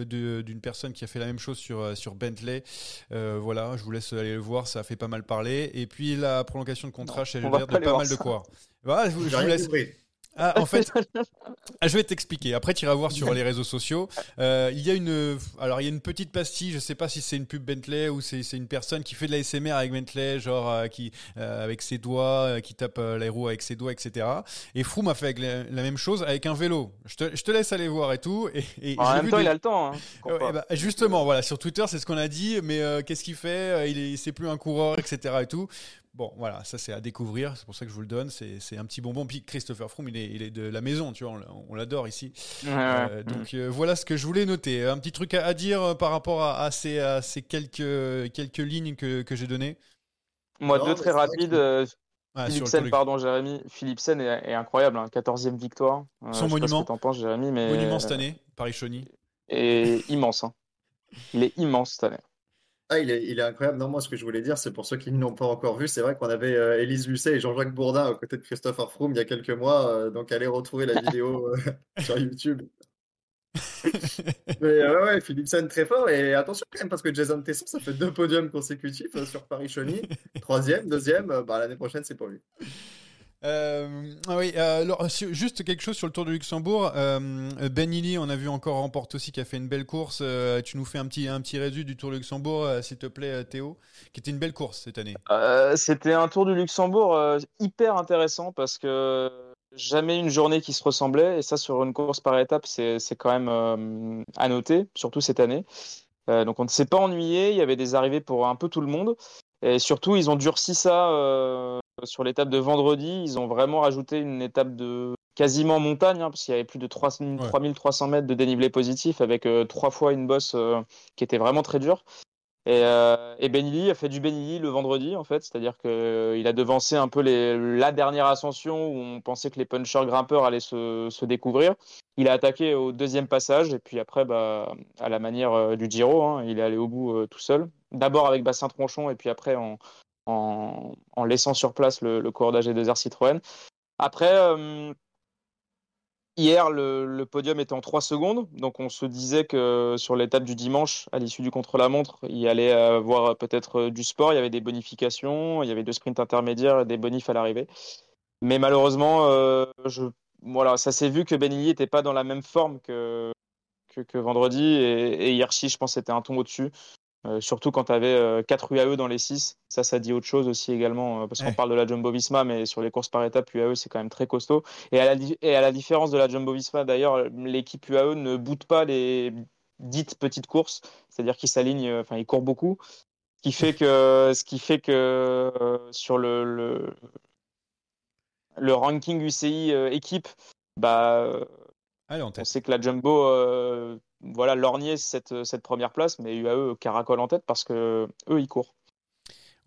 d'une personne qui a fait la même chose sur sur Bentley. voilà, je vous laisse aller le voir, ça a fait pas mal parler. Et puis la prolongation de contrat chez Gilbert de pas mal de quoi. Voilà, je, je vous laisse. Ah, en fait, je vais t'expliquer. Après, tu iras voir sur les réseaux sociaux. Euh, il y a une, alors il y a une petite pastille. Je sais pas si c'est une pub Bentley ou c'est une personne qui fait de la SMR avec Bentley, genre euh, qui euh, avec ses doigts, qui tape les roues avec ses doigts, etc. Et Froome a fait avec la, même chose avec un vélo. Je te, je te, laisse aller voir et tout. Et, en même temps, il a le temps. Hein, bah, justement, voilà, sur Twitter, c'est ce qu'on a dit. Mais qu'est-ce qu'il fait? Il c'est plus un coureur, etc. Et tout. Bon, voilà, ça c'est à découvrir, c'est pour ça que je vous le donne. C'est un petit bonbon. Puis Christopher Froome, il est, il est de la maison, tu vois, on, l'adore ici. Euh, donc euh, voilà ce que je voulais noter. Un petit truc à, dire euh, par rapport à, ces, ces, quelques, quelques lignes que, que j'ai données Moi, deux très rapides. Ah, Philipsen, pardon, Jérémy. Philipsen est, est incroyable, hein, 14e victoire. Euh, Son je sais pas monument. ce que t'en penses, Jérémy, mais Monument cette année, Paris-Chauny. est immense. hein. Il est immense cette année. Ah, il est, il est incroyable. Non, moi, ce que je voulais dire, c'est pour ceux qui ne l'ont pas encore vu, c'est vrai qu'on avait euh, Élise Lucet et Jean-Jacques Bourdin aux côtés de Christopher Froome il y a quelques mois. euh, donc, allez retrouver la vidéo euh, sur YouTube. Mais euh, ouais, ouais, Philipsen très fort. Et attention quand même, parce que Jason Tesson, ça fait deux podiums consécutifs sur Paris-Chauny. Troisième, deuxième, bah, l'année prochaine, c'est pour lui. Euh, ah oui, euh, alors, juste quelque chose sur le Tour de Luxembourg. Euh, ben on a vu encore remporte aussi, qui a fait une belle course. Euh, tu nous fais un petit, un petit résumé du Tour de Luxembourg, s'il te plaît, Théo, qui était une belle course cette année. C'était un tour du Luxembourg hyper intéressant parce que jamais une journée qui se ressemblait. Et ça, sur une course par étape, c'est quand même à noter, surtout cette année. Donc on ne s'est pas ennuyé. Il y avait des arrivées pour un peu tout le monde. Et surtout, ils ont durci ça euh, sur l'étape de vendredi. Ils ont vraiment rajouté une étape de quasiment montagne, hein, parce qu'il y avait plus de 3 3300 mètres de dénivelé positif avec euh, trois fois une bosse euh, qui était vraiment très dure. Et, euh, et Benili a fait du Benili le vendredi, en fait, c'est-à-dire qu'il a devancé un peu la dernière ascension où on pensait que les punchers grimpeurs allaient se, se découvrir. Il a attaqué au deuxième passage, et puis après, bah, à la manière euh, du Giro, hein, il est allé au bout euh, tout seul. D'abord avec Bassin Tronchon, et puis après en, en, laissant sur place le, le coureur d'AG2R Citroën. Après, euh, Hier, le, podium était en 3 secondes, donc on se disait que sur l'étape du dimanche, à l'issue du contre-la-montre, il allait avoir peut-être euh, du sport, il y avait des bonifications, il y avait deux sprints intermédiaires et des bonifs à l'arrivée. Mais malheureusement, euh, je, voilà, ça s'est vu que Benilly n'était pas dans la même forme que vendredi, et, et Hirschi, je pense, était un ton au-dessus. Euh, surtout quand tu avais 4 UAE dans les 6, ça, ça dit autre chose aussi également, euh, parce qu'on Ouais. parle de la Jumbo Visma, mais sur les courses par étapes, UAE, c'est quand même très costaud. Et à la, di- et à la différence de la Jumbo Visma, d'ailleurs, l'équipe UAE ne boude pas les dites petites courses, c'est-à-dire qu'ils s'alignent, euh, enfin, ils courent beaucoup, ce qui fait que, ce qui fait que euh, sur le, le, le ranking UCI euh, équipe, bah, euh, Allez, on sait que la Jumbo, euh, voilà, lorgnait cette, cette première place, mais UAE caracole en tête parce que eux, ils courent.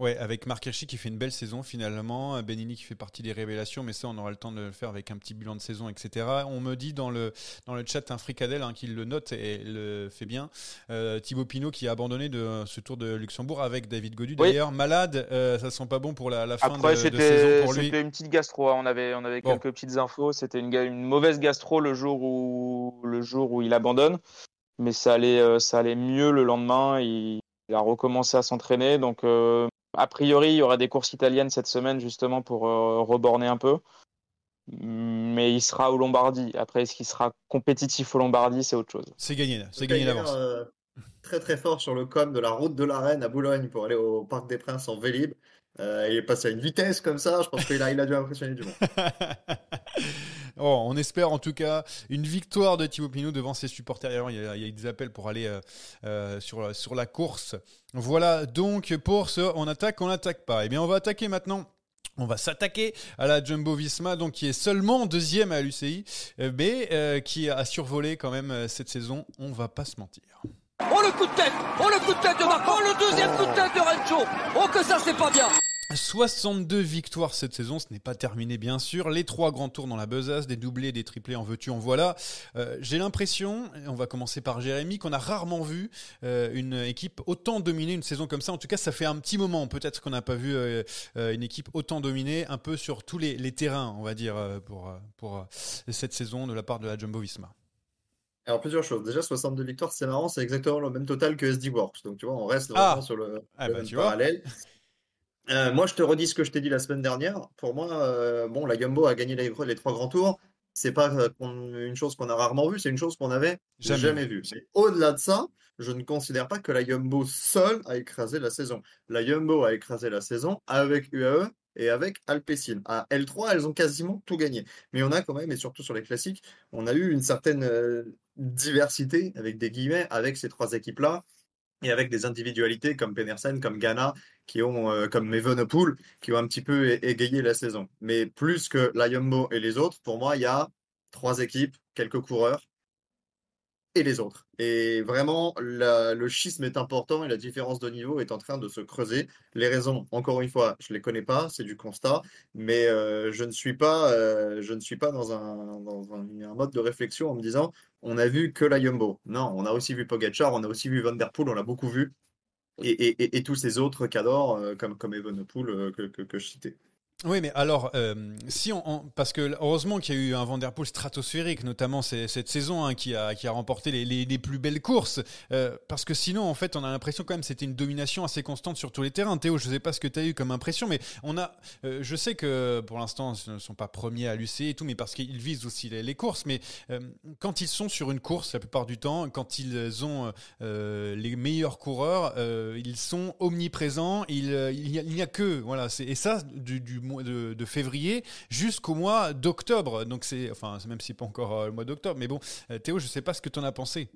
Ouais, avec Marc Hirschi qui fait une belle saison finalement, Benini qui fait partie des révélations, mais ça on aura le temps de le faire avec un petit bilan de saison, etc. On me dit dans le, dans le chat un fricadelle hein, qu'il le note et le fait bien. Euh, Thibaut Pinot qui a abandonné de ce tour de Luxembourg avec David Godu. Oui. D'ailleurs, malade, euh, ça sent pas bon pour la, la fin Après, de, de saison pour lui. c'était une petite gastro. hein. On avait, on avait Bon. quelques petites infos. C'était une, mauvaise gastro le jour où, le jour où il abandonne. Mais ça allait, euh, ça allait mieux le lendemain. Il, il a recommencé à s'entraîner. Donc, euh, a priori, il y aura des courses italiennes cette semaine justement pour euh, reborner un peu. Mais il sera au Lombardie. Après, est-ce qu'il sera compétitif au Lombardie C'est autre chose. C'est gagné, là. c'est gagné d'avance. euh, très très fort sur le com de la route de la Reine à Boulogne pour aller au Parc des Princes en Vélib. Euh, il est passé à une vitesse comme ça, je pense qu'il a, il a dû impressionner du monde. On espère en tout cas une victoire de Thibaut Pinot devant ses supporters. Il, y a, il des appels pour aller euh, euh, sur, sur la course. Voilà donc pour ce on attaque, on n'attaque pas. Eh bien, on va attaquer maintenant. On va s'attaquer à la Jumbo Visma, donc qui est seulement deuxième à l'UCI, mais qui a survolé quand même cette saison. On va pas se mentir. Oh le coup de tête Oh le coup de tête de Marco Oh le deuxième coup de tête de Rencho Oh que ça c'est pas bien 62 victoires cette saison, ce n'est pas terminé bien sûr. Les trois grands tours dans la besace, des doublés, des triplés, en veux-tu, en voilà. Euh, J'ai l'impression, on va commencer par Jérémy, qu'on a rarement vu euh, une équipe autant dominer une saison comme ça. En tout cas, ça fait un petit moment. Peut-être qu'on n'a pas vu euh, une équipe autant dominer un peu sur tous les, terrains, on va dire, pour, pour cette saison de la part de la Jumbo Visma. Alors plusieurs choses. Déjà 62 victoires, c'est marrant, c'est exactement le même total que SD Works. Donc tu vois, on reste Ah. sur le, Ah le bah, même tu vois. parallèle. Euh, moi, je te redis ce que je t'ai dit la semaine dernière. Pour moi, euh, bon, la Jumbo a gagné les, les trois grands tours. C'est pas euh, une chose qu'on a rarement vue, c'est une chose qu'on avait Jamais jamais, vue. Mais au-delà de ça, je ne considère pas que la Jumbo seule a écrasé la saison. La Jumbo a écrasé la saison avec UAE et avec Alpecin. À L3, elles ont quasiment tout gagné. Mais on a quand même, et surtout sur les classiques, on a eu une certaine diversité, avec des guillemets, avec ces trois équipes-là, et avec des individualités comme Penersen, comme Ghana, qui ont, euh, comme Evenepoel, qui ont un petit peu égayé la saison. Mais plus que la Jumbo et les autres, pour moi, il y a trois équipes, quelques coureurs, et les autres. Et vraiment, le schisme est important et la différence de niveau est en train de se creuser. Les raisons, encore une fois, je ne les connais pas, c'est du constat, mais euh, je ne suis pas, euh, je ne suis pas dans, un, un, mode de réflexion en me disant on a vu que la Yumbo. Non, on a aussi vu Pogacar, on a aussi vu Van Der Poel, on l'a beaucoup vu. Et, tous ces autres cadors, euh, comme, comme Evenepoel que, que, que je citais. Oui, mais alors, euh, si on, parce que heureusement qu'il y a eu un Vanderpool stratosphérique, notamment cette saison, hein, qui, a, qui a remporté les, les, plus belles courses, euh, parce que sinon, en fait, on a l'impression quand même c'était une domination assez constante sur tous les terrains. Théo, je ne sais pas ce que tu as eu comme impression, mais on a, euh, je sais que pour l'instant, ils ne sont pas premiers à l'UC et tout, mais parce qu'ils visent aussi les, courses. Mais quand ils sont sur une course, la plupart du temps, quand ils ont les meilleurs coureurs, ils sont omniprésents. Il, n'y a, que, voilà, et ça, du, du de, février jusqu'au mois d'octobre. Donc c'est, enfin, même si pas encore euh, le mois d'octobre, mais bon, euh, Théo, je sais pas ce que tu en as pensé.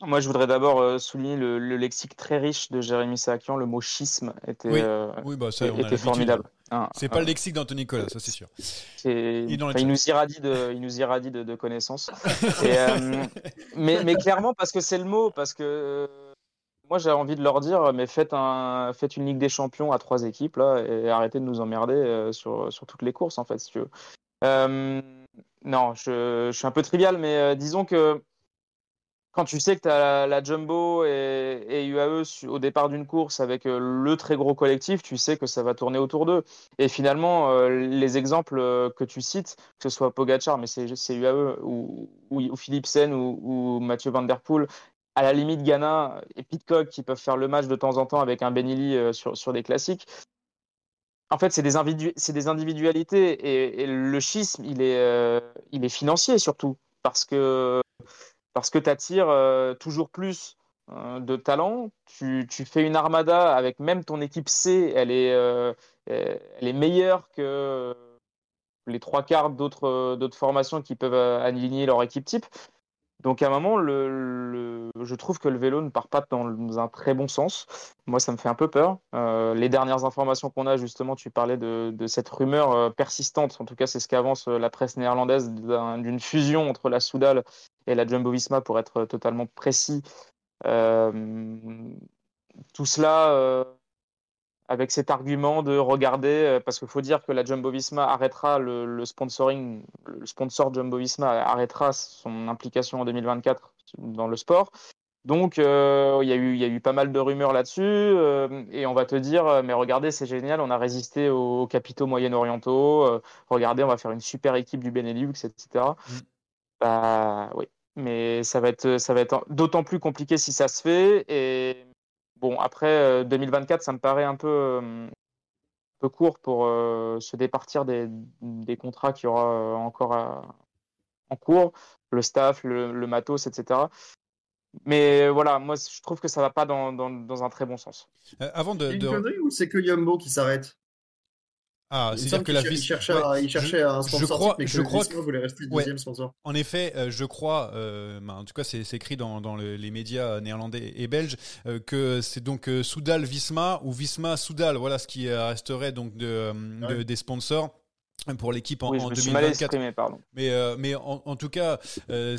Moi, je voudrais d'abord euh, souligner le, lexique très riche de Jérémy Sakian. Le mot schisme était, oui. Bah, était formidable. Ah, c'est pas le lexique d'Anthony Nicolas, ça c'est sûr. Il, nous irradie de, il nous irradie de, de connaissances. mais, mais, clairement, parce que c'est le mot, parce que moi, j'ai envie de leur dire, mais faites, un, faites une Ligue des Champions à trois équipes là, et arrêtez de nous emmerder euh, sur, toutes les courses, en fait, si tu veux. Euh, non, je, suis un peu trivial, mais euh, disons que quand tu sais que tu as la, Jumbo et, UAE au départ d'une course avec le très gros collectif, tu sais que ça va tourner autour d'eux. Et finalement, les exemples que tu cites, que ce soit Pogachar, mais c'est UAE, ou, ou, ou, ou Mathieu Van Der Poel, à la limite Ghana et Pitcock qui peuvent faire le match de temps en temps avec un Benili euh, sur, sur des classiques. En fait, c'est des, des, individualités et, le schisme, il est, euh, il est financier surtout parce que, parce que tu attires euh, toujours plus de talent. Tu, tu, fais une armada avec même ton équipe C, elle est, elle est meilleure que les trois quarts d'autres formations qui peuvent aligner leur équipe type. Donc à un moment, je trouve que le vélo ne part pas dans un très bon sens. Moi, ça me fait un peu peur. Euh, les dernières informations qu'on a, justement, tu parlais de, cette rumeur euh, persistante, en tout cas c'est ce qu'avance euh, la presse néerlandaise, d'une fusion entre la Soudal et la Jumbo-Visma, pour être totalement précis. tout cela avec cet argument de regarder, euh, parce qu'il faut dire que la Jumbo Visma arrêtera le, sponsoring, le sponsor Jumbo Visma arrêtera son implication en 2024 dans le sport. Donc, euh, il, y a eu, il y a eu pas mal de rumeurs là-dessus, euh, et on va te dire, mais regardez, c'est génial, on a résisté aux, capitaux moyen-orientaux, regardez, on va faire une super équipe du Benelux, etc. Mm. Bah oui, mais ça va être, ça va être d'autant plus compliqué si ça se fait, et Bon, après 2024, euh, ça me paraît un peu, euh, peu court pour euh, se départir des, des contrats qu'il y aura encore en cours, le staff, le, matos, etc. Mais voilà, moi je trouve que ça va pas dans, dans, un très bon sens. avant de, de... ou c'est que Yumbo qui s'arrête? Ah, c'est-à-dire que la il cherchait, il cherchait un sponsor, je crois, mais que je crois que... voulait rester deuxième sponsor. En effet, euh, je crois, euh, bah, en tout cas, c'est écrit dans, dans les médias néerlandais et belges euh, que c'est donc Soudal Visma ou Visma Soudal. Voilà ce qui resterait donc de, de des sponsors pour l'équipe en, oui, je me Suis mal exprimé, pardon. Mais, euh, mais en, en, tout cas, euh,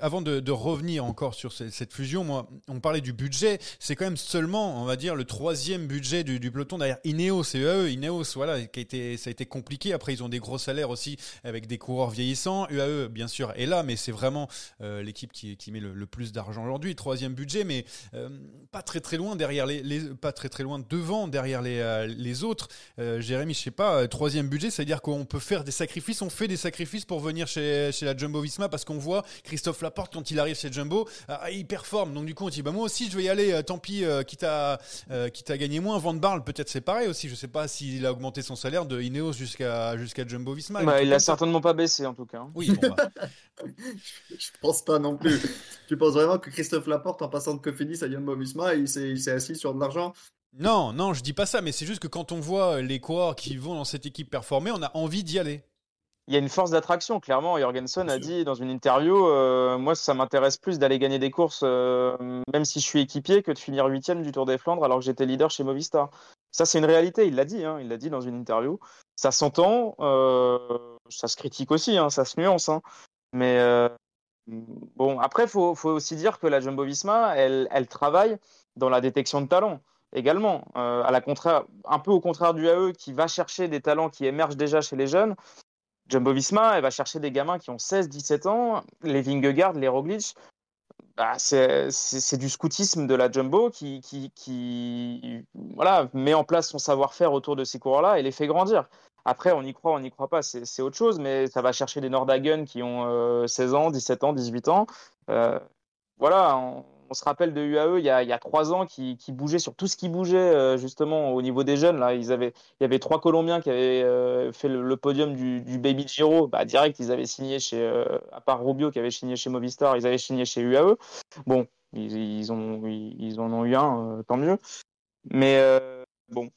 avant de, revenir encore sur cette, fusion, moi, on parlait du budget. C'est quand même seulement, on va dire, le troisième budget du, peloton derrière Ineos et UAE. Ineos, voilà, qui a été, ça a été compliqué. Après, ils ont des gros salaires aussi avec des coureurs vieillissants. UAE, bien sûr, est là, mais c'est vraiment euh, l'équipe qui, met le, plus d'argent aujourd'hui. Troisième budget, mais euh, pas très très loin derrière les, pas très très loin devant derrière les, euh, autres. Jérémy, je sais pas, troisième budget, c'est c'est-à-dire qu'on peut faire des sacrifices, on fait des sacrifices pour venir chez, la Jumbo Visma parce qu'on voit Christophe Laporte quand il arrive chez Jumbo, ah, il performe. Donc du coup on dit bah moi aussi je vais y aller, euh, tant pis, euh, quitte, à, euh, quitte à gagner moins. Van Barle peut-être c'est pareil aussi, je sais pas s'il a augmenté son salaire de Ineos jusqu'à jusqu'à Jumbo Visma. Bah, il a certainement pas baissé en tout cas. Oui, bon, bah. je pense pas non plus. tu penses vraiment que Christophe Laporte en passant de Cofidis à Jumbo Visma, il s'est assis sur de l'argent? Non, non, je dis pas ça, mais c'est juste que quand on voit les coureurs qui vont dans cette équipe performer, on a envie d'y aller. Il y a une force d'attraction, clairement. Jorgensen a dit dans une interview euh, Moi, ça m'intéresse plus d'aller gagner des courses, euh, même si je suis équipier, que de finir huitième du Tour des Flandres alors que j'étais leader chez Movistar. Ça, c'est une réalité, il l'a dit, hein, il l'a dit dans une interview. Ça s'entend, euh, ça se critique aussi, hein, ça se nuance. Hein. Mais bon, après, il faut, faut, aussi dire que la Jumbo Visma, elle, elle travaille dans la détection de talents également. Euh, à la contraire, un peu au contraire du AE qui va chercher des talents qui émergent déjà chez les jeunes. Jumbo Visma, elle va chercher des gamins qui ont 16-17 ans, les Vingegaard, les Roglic. Bah, c'est du scoutisme de la Jumbo qui, met en place son savoir-faire autour de ces coureurs-là et les fait grandir. Après, on y croit, on n'y croit pas, c'est autre chose, mais ça va chercher des Nordhagen qui ont 16 euh, ans, 17 ans, 18 ans. Euh, voilà, on, on se rappelle de UAE il y a, trois ans qui, bougeait sur tout ce qui bougeait euh, justement au niveau des jeunes. Là, il y avait trois Colombiens qui avaient euh, fait le, podium du, Baby Giro. Bah, direct, ils avaient signé chez, euh, à part Rubio qui avait signé chez Movistar, ils avaient signé chez UAE. Bon, ils, en ont eu un, tant mieux. Mais bon,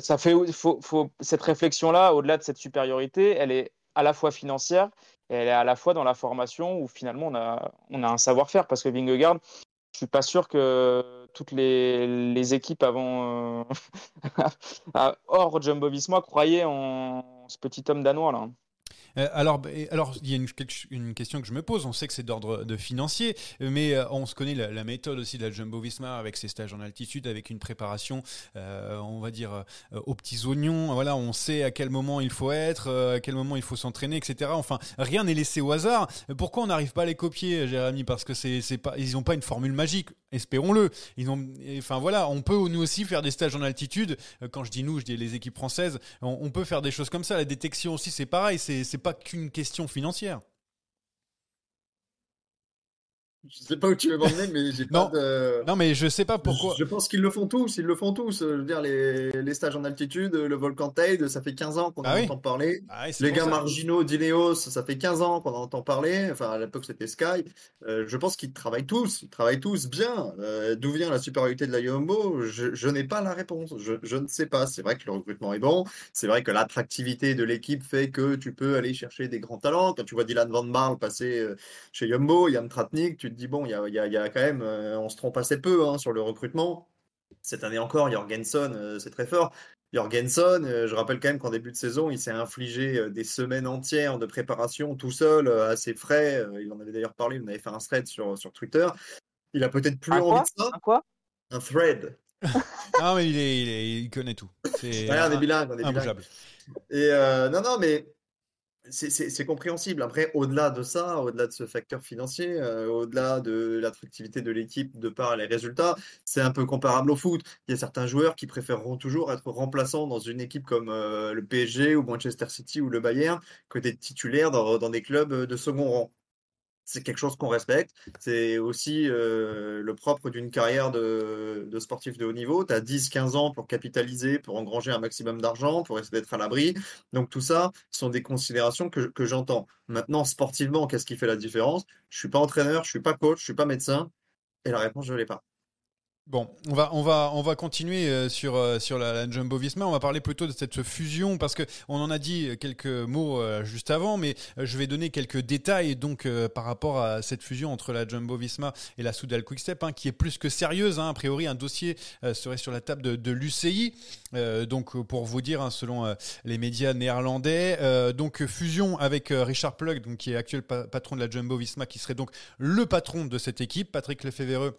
ça fait, cette réflexion-là, au-delà de cette supériorité, elle est à la fois financière elle est à la fois dans la formation où finalement on a, on a un savoir-faire parce que Vingegaard, je suis pas sûr que toutes les, les équipes avant euh, hors Jumbo Visma croyaient en ce petit homme danois là. Euh, alors, alors, il y a une, question que je me pose. On sait que c'est d'ordre de financier, mais euh, on se connaît la, méthode aussi de la Jumbo Visma avec ses stages en altitude, avec une préparation, euh, on va dire, aux petits oignons. Voilà, on sait à quel moment il faut être, à quel moment il faut s'entraîner, etc. Enfin, rien n'est laissé au hasard. Pourquoi on n'arrive pas à les copier, Jérémy? Parce que c'est, pas, ils n'ont pas une formule magique. Espérons-le. Ils ont, enfin voilà, on peut nous aussi faire des stages en altitude. Quand je dis nous, je dis les équipes françaises. On, peut faire des choses comme ça. La détection aussi, c'est pareil. Pas qu'une question financière. Je sais pas où tu veux m'emmener, mais j'ai pas de. Non, mais je sais pas pourquoi. Je pense qu'ils le font tous. Ils le font tous. Je veux dire, les, les stages en altitude, le volcan Tade, ça fait 15 ans qu'on ah en entend parler. Ah les gars marginaux d'Ineos, ça fait 15 ans qu'on en entend parler. Enfin, à l'époque, c'était Sky. Euh, je pense qu'ils travaillent tous. Ils travaillent tous bien. Euh, d'où vient la supériorité de la Yombo? Je, je n'ai pas la réponse. Je, je ne sais pas. C'est vrai que le recrutement est bon. C'est vrai que l'attractivité de l'équipe fait que tu peux aller chercher des grands talents. Quand tu vois Dylan Van Barle passer euh, chez Yombo, Yann Tratnik, tu dit bon, il y a, quand même, euh, on se trompe assez peu hein, sur le recrutement. Cette année encore, Jorgensen, euh, c'est très fort. Jorgensen, euh, je rappelle quand même qu'en début de saison, il s'est infligé des semaines entières de préparation tout seul, assez frais. il en avait d'ailleurs parlé, en avait fait un thread sur, sur Twitter. Il a peut-être plus envie de ça. Un quoi Un thread. non, mais il, est, il, connaît tout. C'est on est bilingue, on est bilingue. Et non, non, mais c'est compréhensible. Après, au-delà de ça, au-delà de ce facteur financier, euh, au-delà de l'attractivité de l'équipe de par les résultats, c'est un peu comparable au foot. Il y a certains joueurs qui préféreront toujours être remplaçants dans une équipe comme euh, le PSG ou Manchester City ou le Bayern que d'être titulaires dans, dans des clubs de second rang c'est quelque chose qu'on respecte. C'est aussi euh, le propre d'une carrière de, sportif de haut niveau. Tu as 10-15 ans pour capitaliser, pour engranger un maximum d'argent, pour essayer d'être à l'abri. Donc tout ça sont des considérations que, j'entends. Maintenant, sportivement, qu'est-ce qui fait la différence? Je suis pas entraîneur, je suis pas coach, je suis pas médecin. Et la réponse, je l'ai pas. Bon, on va, on va, on va continuer euh, sur, euh, la, Jumbo Visma. On va parler plutôt de cette fusion parce que on en a dit quelques mots euh, juste avant, mais je vais donner quelques détails donc par rapport à cette fusion entre la Jumbo Visma et la Soudal Quickstep, hein, qui est plus que sérieuse. Hein. A priori, un dossier serait sur la table de, l'UCI. donc, pour vous dire, hein, selon les médias néerlandais, donc fusion avec Richard Plug, qui est actuel patron de la Jumbo Visma, qui serait donc le patron de cette équipe, Patrick Lefebvre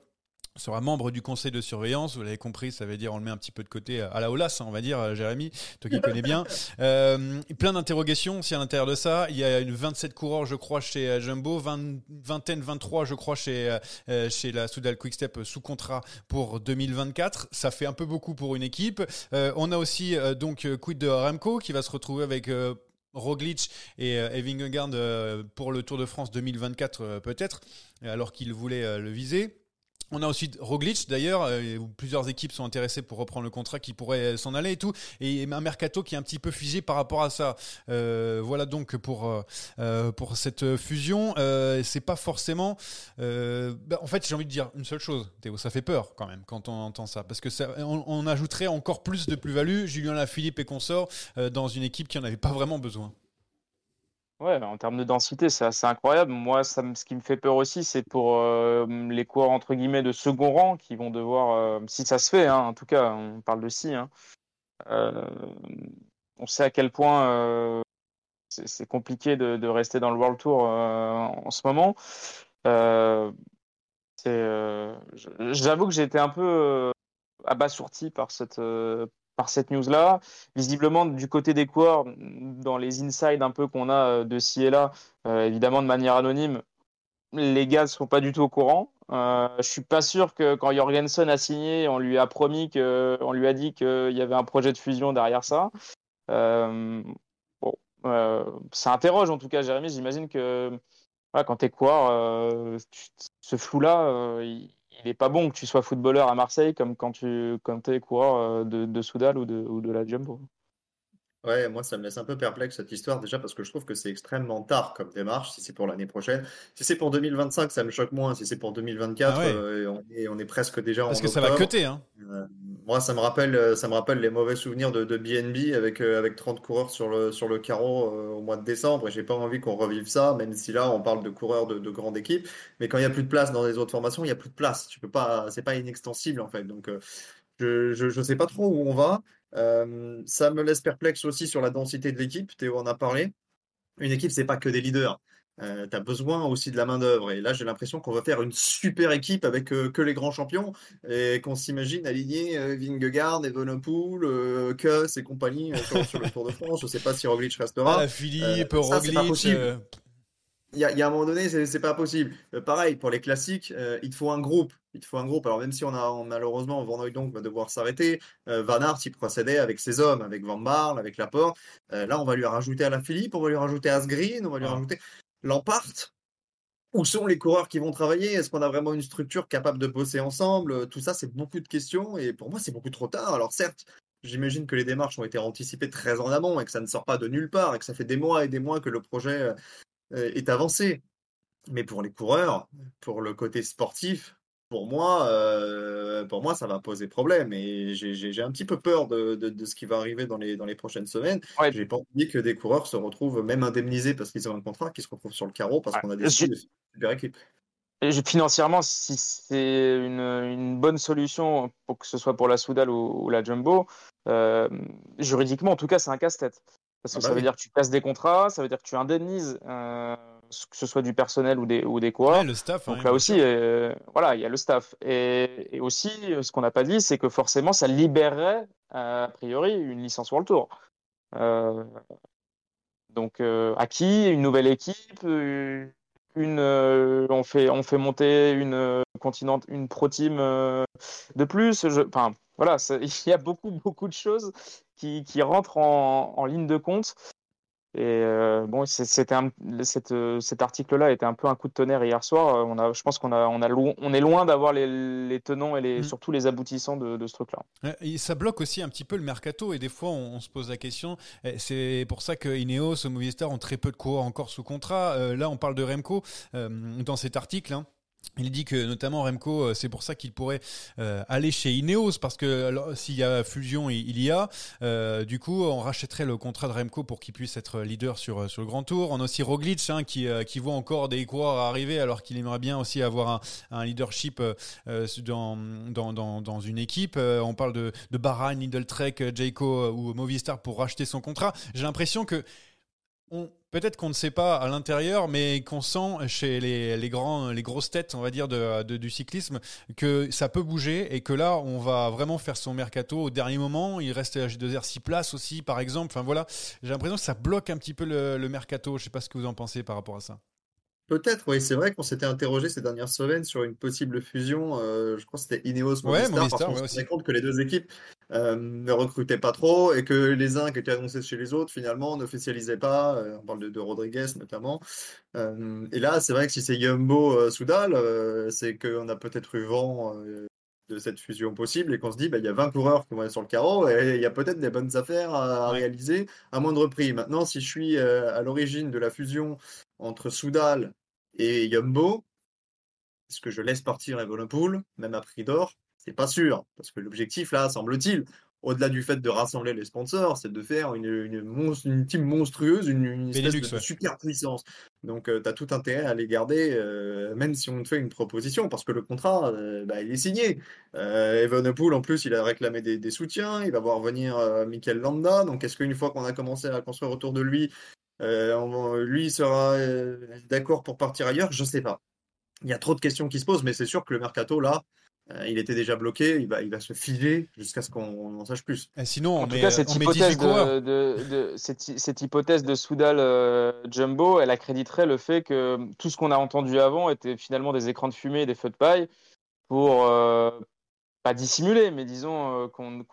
sera membre du conseil de surveillance. Vous l'avez compris, ça veut dire on le met un petit peu de côté à la Olas, hein, on va dire, euh, Jérémy, toi qui connais bien. Euh, plein d'interrogations si à l'intérieur de ça. Il y a une 27 coureurs, je crois, chez euh, Jumbo, 20, vingtaine, 23, je crois, chez, euh, chez la Soudal Quickstep sous contrat pour 2024. Ça fait un peu beaucoup pour une équipe. on a aussi donc quid de Remco qui va se retrouver avec Roglic et, euh, pour le Tour de France 2024 peut-être, alors qu'il voulait le viser. On a aussi Roglic d'ailleurs, euh, où plusieurs équipes sont intéressées pour reprendre le contrat qui pourrait s'en aller et tout, et un mercato qui est un petit peu figé par rapport à ça. Euh, voilà donc pour euh, pour cette fusion, c'est pas forcément. Bah, en fait, j'ai envie de dire une seule chose, Théo, ça fait peur quand même quand on entend ça, parce que ça, on, ajouterait encore plus de plus-value, Julien Lafilippe et consorts, dans une équipe qui en avait pas vraiment besoin. Ouais, en termes de densité, c'est assez incroyable. Moi, ce qui me fait peur aussi, c'est pour euh, les coureurs entre guillemets de second rang qui vont devoir, euh, si ça se fait, hein, en tout cas, on parle de si. Hein, euh, on sait à quel point c'est compliqué de, rester dans le World Tour en ce moment. J'avoue que j'ai été un peu abasourdi par cette, par cette news-là. Visiblement, du côté des coureurs, dans les insides un peu qu'on a de ci et là, évidemment de manière anonyme, les gars ne sont pas du tout au courant. Euh, je suis pas sûr que quand Jorgensen a signé, on lui a promis que, on lui a dit qu'il y avait un projet de fusion derrière ça. Euh, euh, ça interroge en tout cas, Jérémy. J'imagine que quand tu es coureur, euh, ce flou-là, il n'est pas bon que tu sois footballeur à Marseille comme quand tu quand es coureur de, de Soudal ou de, ou de la Jumbo. Ouais, moi, ça me laisse un peu perplexe cette histoire, déjà parce que je trouve que c'est extrêmement tard comme démarche, si c'est pour l'année prochaine. Si c'est pour 2025, ça me choque moins. Si c'est pour 2024, ah euh, on, est, on, est, presque déjà parce en que ça va cuter, hein. Euh, moi, ça me rappelle, euh, ça me rappelle les mauvais souvenirs de, de BNB avec, avec 30 coureurs sur le, sur le carreau au mois de décembre. Et j'ai pas envie qu'on revive ça, même si là, on parle de coureurs de, de grande équipe. Mais quand il y a plus de place dans les autres formations, il y a plus de place. Tu peux pas, c'est pas inextensible, en fait. Donc, je, je, je sais pas trop où on va. Euh, ça me laisse perplexe aussi sur la densité de l'équipe. Théo en a parlé. Une équipe, c'est pas que des leaders. Euh, tu as besoin aussi de la main-d'œuvre. Et là, j'ai l'impression qu'on va faire une super équipe avec euh, que les grands champions et qu'on s'imagine aligner euh, Vingegaard, Evenepoel, euh, Kuss et compagnie sur, le Tour de France. Je sais pas si Roglic restera. Ah, Philippe, Roglic il y, a, un moment donné, c'est pas possible. Euh, pareil, pour les classiques, euh, il te faut un groupe. Il te faut un groupe. Alors, même si on a malheureusement, Van donc va devoir s'arrêter, euh, Van Aert, il procédait avec ses hommes, avec Van Barle, avec Laporte. là, on va lui rajouter à la Philippe, on va lui rajouter Asgreen, on va lui rajouter Lampart. Où sont les coureurs qui vont travailler? Est-ce qu'on a vraiment une structure capable de bosser ensemble? Tout ça, c'est beaucoup de questions. Et pour moi, c'est beaucoup trop tard. Alors, certes, J'imagine que les démarches ont été anticipées très en amont et que ça ne sort pas de nulle part et que ça fait des mois et des mois que le projet euh, est avancé. Mais pour les coureurs, pour le côté sportif, pour moi, euh, pour moi, ça va poser problème. Et j'ai un petit peu peur de, de, ce qui va arriver dans les, dans les prochaines semaines. Ouais. J'ai pas envie que des coureurs se retrouvent même indemnisés parce qu'ils ont un contrat, qu'ils se retrouvent sur le carreau parce qu'on a des super équipes. Financièrement, si c'est une, une, bonne solution pour que ce soit pour la Soudal ou, la Jumbo, euh, juridiquement, en tout cas, c'est un casse-tête. Parce que ah ça bah veut dire que tu passes des contrats, ça veut dire que tu indemnises, euh, que ce soit du personnel ou des, ou des quoi. le staff. Donc hein, là aussi, euh, voilà, il y a le staff. Et, et aussi, ce qu'on n'a pas dit, c'est que forcément, ça libérerait, a priori, une licence World Tour. Euh, donc, euh, à qui? Une nouvelle équipe une, euh, on, fait, on fait monter une continente, une pro team de plus. enfin, voilà, il y a beaucoup, beaucoup de choses qui, qui rentrent en, en, ligne de compte. Et euh, bon, c'était euh, cet article-là était un peu un coup de tonnerre hier soir. Euh, on a, je pense qu'on a, on a, on est loin d'avoir les, les, tenants et les, mmh. surtout les aboutissants de, de ce truc-là. Et ça bloque aussi un petit peu le mercato. Et des fois, on, on se pose la question. C'est pour ça que Ineos, Movistar ont très peu de coureurs encore sous contrat. Euh, là, on parle de Remco dans cet article. Hein. Il dit que notamment Remco, euh, c'est pour ça qu'il pourrait euh, aller chez Ineos parce que s'il y a fusion, il, y a. Euh, du coup, on rachèterait le contrat de Remco pour qu'il puisse être leader sur le Grand Tour. On a aussi Roglic hein, qui voit encore des coureurs arriver alors qu'il aimerait bien aussi avoir un, leadership dans, dans, dans une équipe. on parle de de Bahrain, Trek, Jayco ou Movistar pour racheter son contrat. J'ai l'impression que peut-être qu'on ne sait pas à l'intérieur, mais qu'on sent chez les, grands, les grosses têtes, on va dire, de, du cyclisme, que ça peut bouger et que là, on va vraiment faire son mercato au dernier moment. Il reste G2R 6 places aussi, par exemple. Enfin voilà, j'ai l'impression que ça bloque un petit peu le, le mercato. Je ne sais pas ce que vous en pensez par rapport à ça. Peut-être, oui, c'est vrai qu'on s'était interrogé ces dernières semaines sur une possible fusion. Euh, je crois que c'était Ineos Movistar, ouais, parce qu'on se rendait compte que les deux équipes euh, ne recrutaient pas trop et que les uns qui étaient annoncés chez les autres, finalement, n'officialisaient pas. Euh, on parle de, de Rodriguez notamment. Et là, c'est vrai que si c'est Yumbo Soudal, c'est qu'on a peut-être eu vent de cette fusion possible et qu'on se dit, bah, il y a 20 coureurs qui vont être sur le carreau et il y a peut-être des bonnes affaires à, à réaliser à moindre prix. Maintenant, si je suis à l'origine de la fusion entre Soudal et Yumbo, est-ce que je laisse partir Evenepoel, même à prix d'or? C'est pas sûr, parce que l'objectif là, semble-t-il, au-delà du fait de rassembler les sponsors, c'est de faire une, une, une team monstrueuse, une, une espèce de, super puissance. Donc, euh, tu as tout intérêt à les garder, euh, même si on te fait une proposition, parce que le contrat, euh, bah, il est signé. Euh, Evenepoel, en plus, il a réclamé des, des soutiens, il va voir venir Michael Landa. Donc, est-ce qu'une fois qu'on a commencé à construire autour de lui, euh, lui sera euh, d'accord pour partir ailleurs, je sais pas. il y a trop de questions qui se posent, mais c'est sûr que le mercato, là, euh, il était déjà bloqué, il va, il va se filer jusqu'à ce qu'on en sache plus. Et sinon, on En tout met, cas, cette on hypothèse 18 coureurs. de, de- de- cette, cette hypothèse de Soudal euh, Jumbo, elle accréditerait le fait que tout ce qu'on a entendu avant était finalement des écrans de fumée et des feux de paille pour euh, pas dissimuler, mais disons euh, qu'on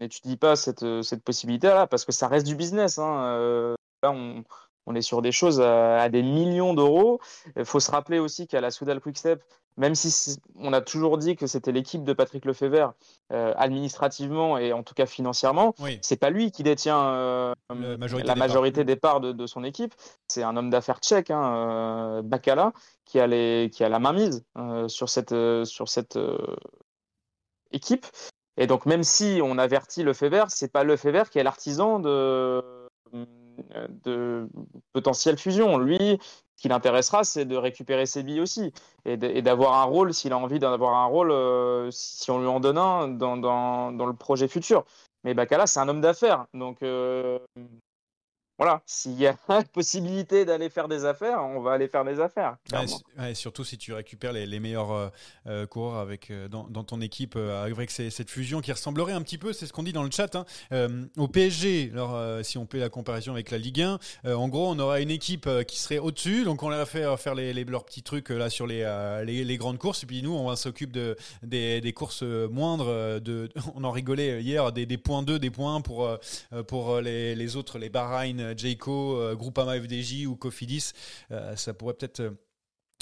n'étudie pas cette, cette possibilité-là parce que ça reste du business. hein. Là, on, on est sur des choses à, à des millions d'euros. Il faut se rappeler aussi qu'à la Soudal Quickstep, même si on a toujours dit que c'était l'équipe de Patrick Lefebvre euh, administrativement et en tout cas financièrement, Oui. c'est pas lui qui détient euh, majorité la des parts. majorité des parts de, de son équipe. C'est un homme d'affaires tchèque, hein, euh, Bacala, qui a, les, qui a la main mise euh, sur cette, sur cette équipe. Et donc, même si on avertit Lefebvre, c'est pas Lefebvre qui est l'artisan de, de potentielle fusion. Lui, ce qui l'intéressera, c'est de récupérer ses billes aussi et d'avoir un rôle, s'il a envie d'avoir un rôle, euh, si on lui en donne un, dans, dans, dans le projet futur. Mais Bacala, c'est un homme d'affaires. Donc, euh, voilà, s'il y a possibilité d'aller faire des affaires, on va aller faire des affaires. Ouais, ouais, surtout si tu récupères les, les meilleurs euh, euh, coureurs avec, euh, dans, dans ton équipe euh, avec ces- cette fusion qui ressemblerait un petit peu, c'est ce qu'on dit dans le chat, hein, euh, au PSG. Alors, euh, si on fait la comparaison avec la Ligue 1, euh, en gros, on aurait une équipe euh, qui serait au-dessus, donc on leur fait faire les, les- leurs petits trucs là sur les, euh, les, les grandes courses, et puis nous, on va s'occupe de, des, des courses moindres. De, on en rigolait hier, des, des points 2, des points 1 pour, pour les, les autres, les Bahreïn, Jayco, euh, Groupama FDJ ou Cofidis. Euh, ça pourrait peut-être. euh,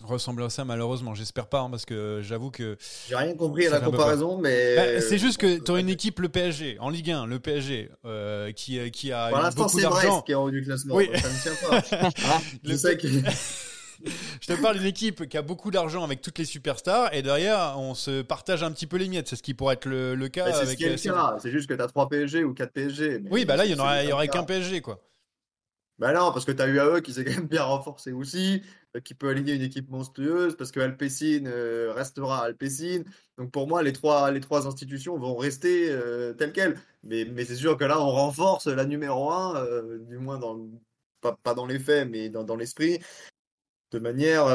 ressembler à ça malheureusement j'espère pas hein, parce que j'avoue que J'ai rien compris à la comparaison, mais. Bah, c'est juste que tu aurais une équipe le PSG en Ligue 1 le PSG euh, qui, euh, qui a Pour l'instant, beaucoup c'est d'argent Brest qui est en haut du classement. Oui. Ça ne tient pas. Je Le- sais que. je te parle d'une équipe qui a beaucoup d'argent avec toutes les superstars et derrière on se partage un petit peu les miettes c'est ce qui pourrait être le, le cas c'est ce euh. C'est juste que tu as 3 PSG ou 4 PSG. mais oui bah là il y en c'est- aurait, qu'un. PSG quoi Bah non, parce que tu as UAE qui s'est quand même bien renforcé aussi, euh, qui peut aligner une équipe monstrueuse, parce que Alpecin euh, restera Alpecin. Donc pour moi, les trois, les trois institutions vont rester euh, telles quelles. Mais, mais c'est sûr que là, on renforce la numéro 1, du moins dans, pas, pas dans les faits, mais dans, dans l'esprit, de manière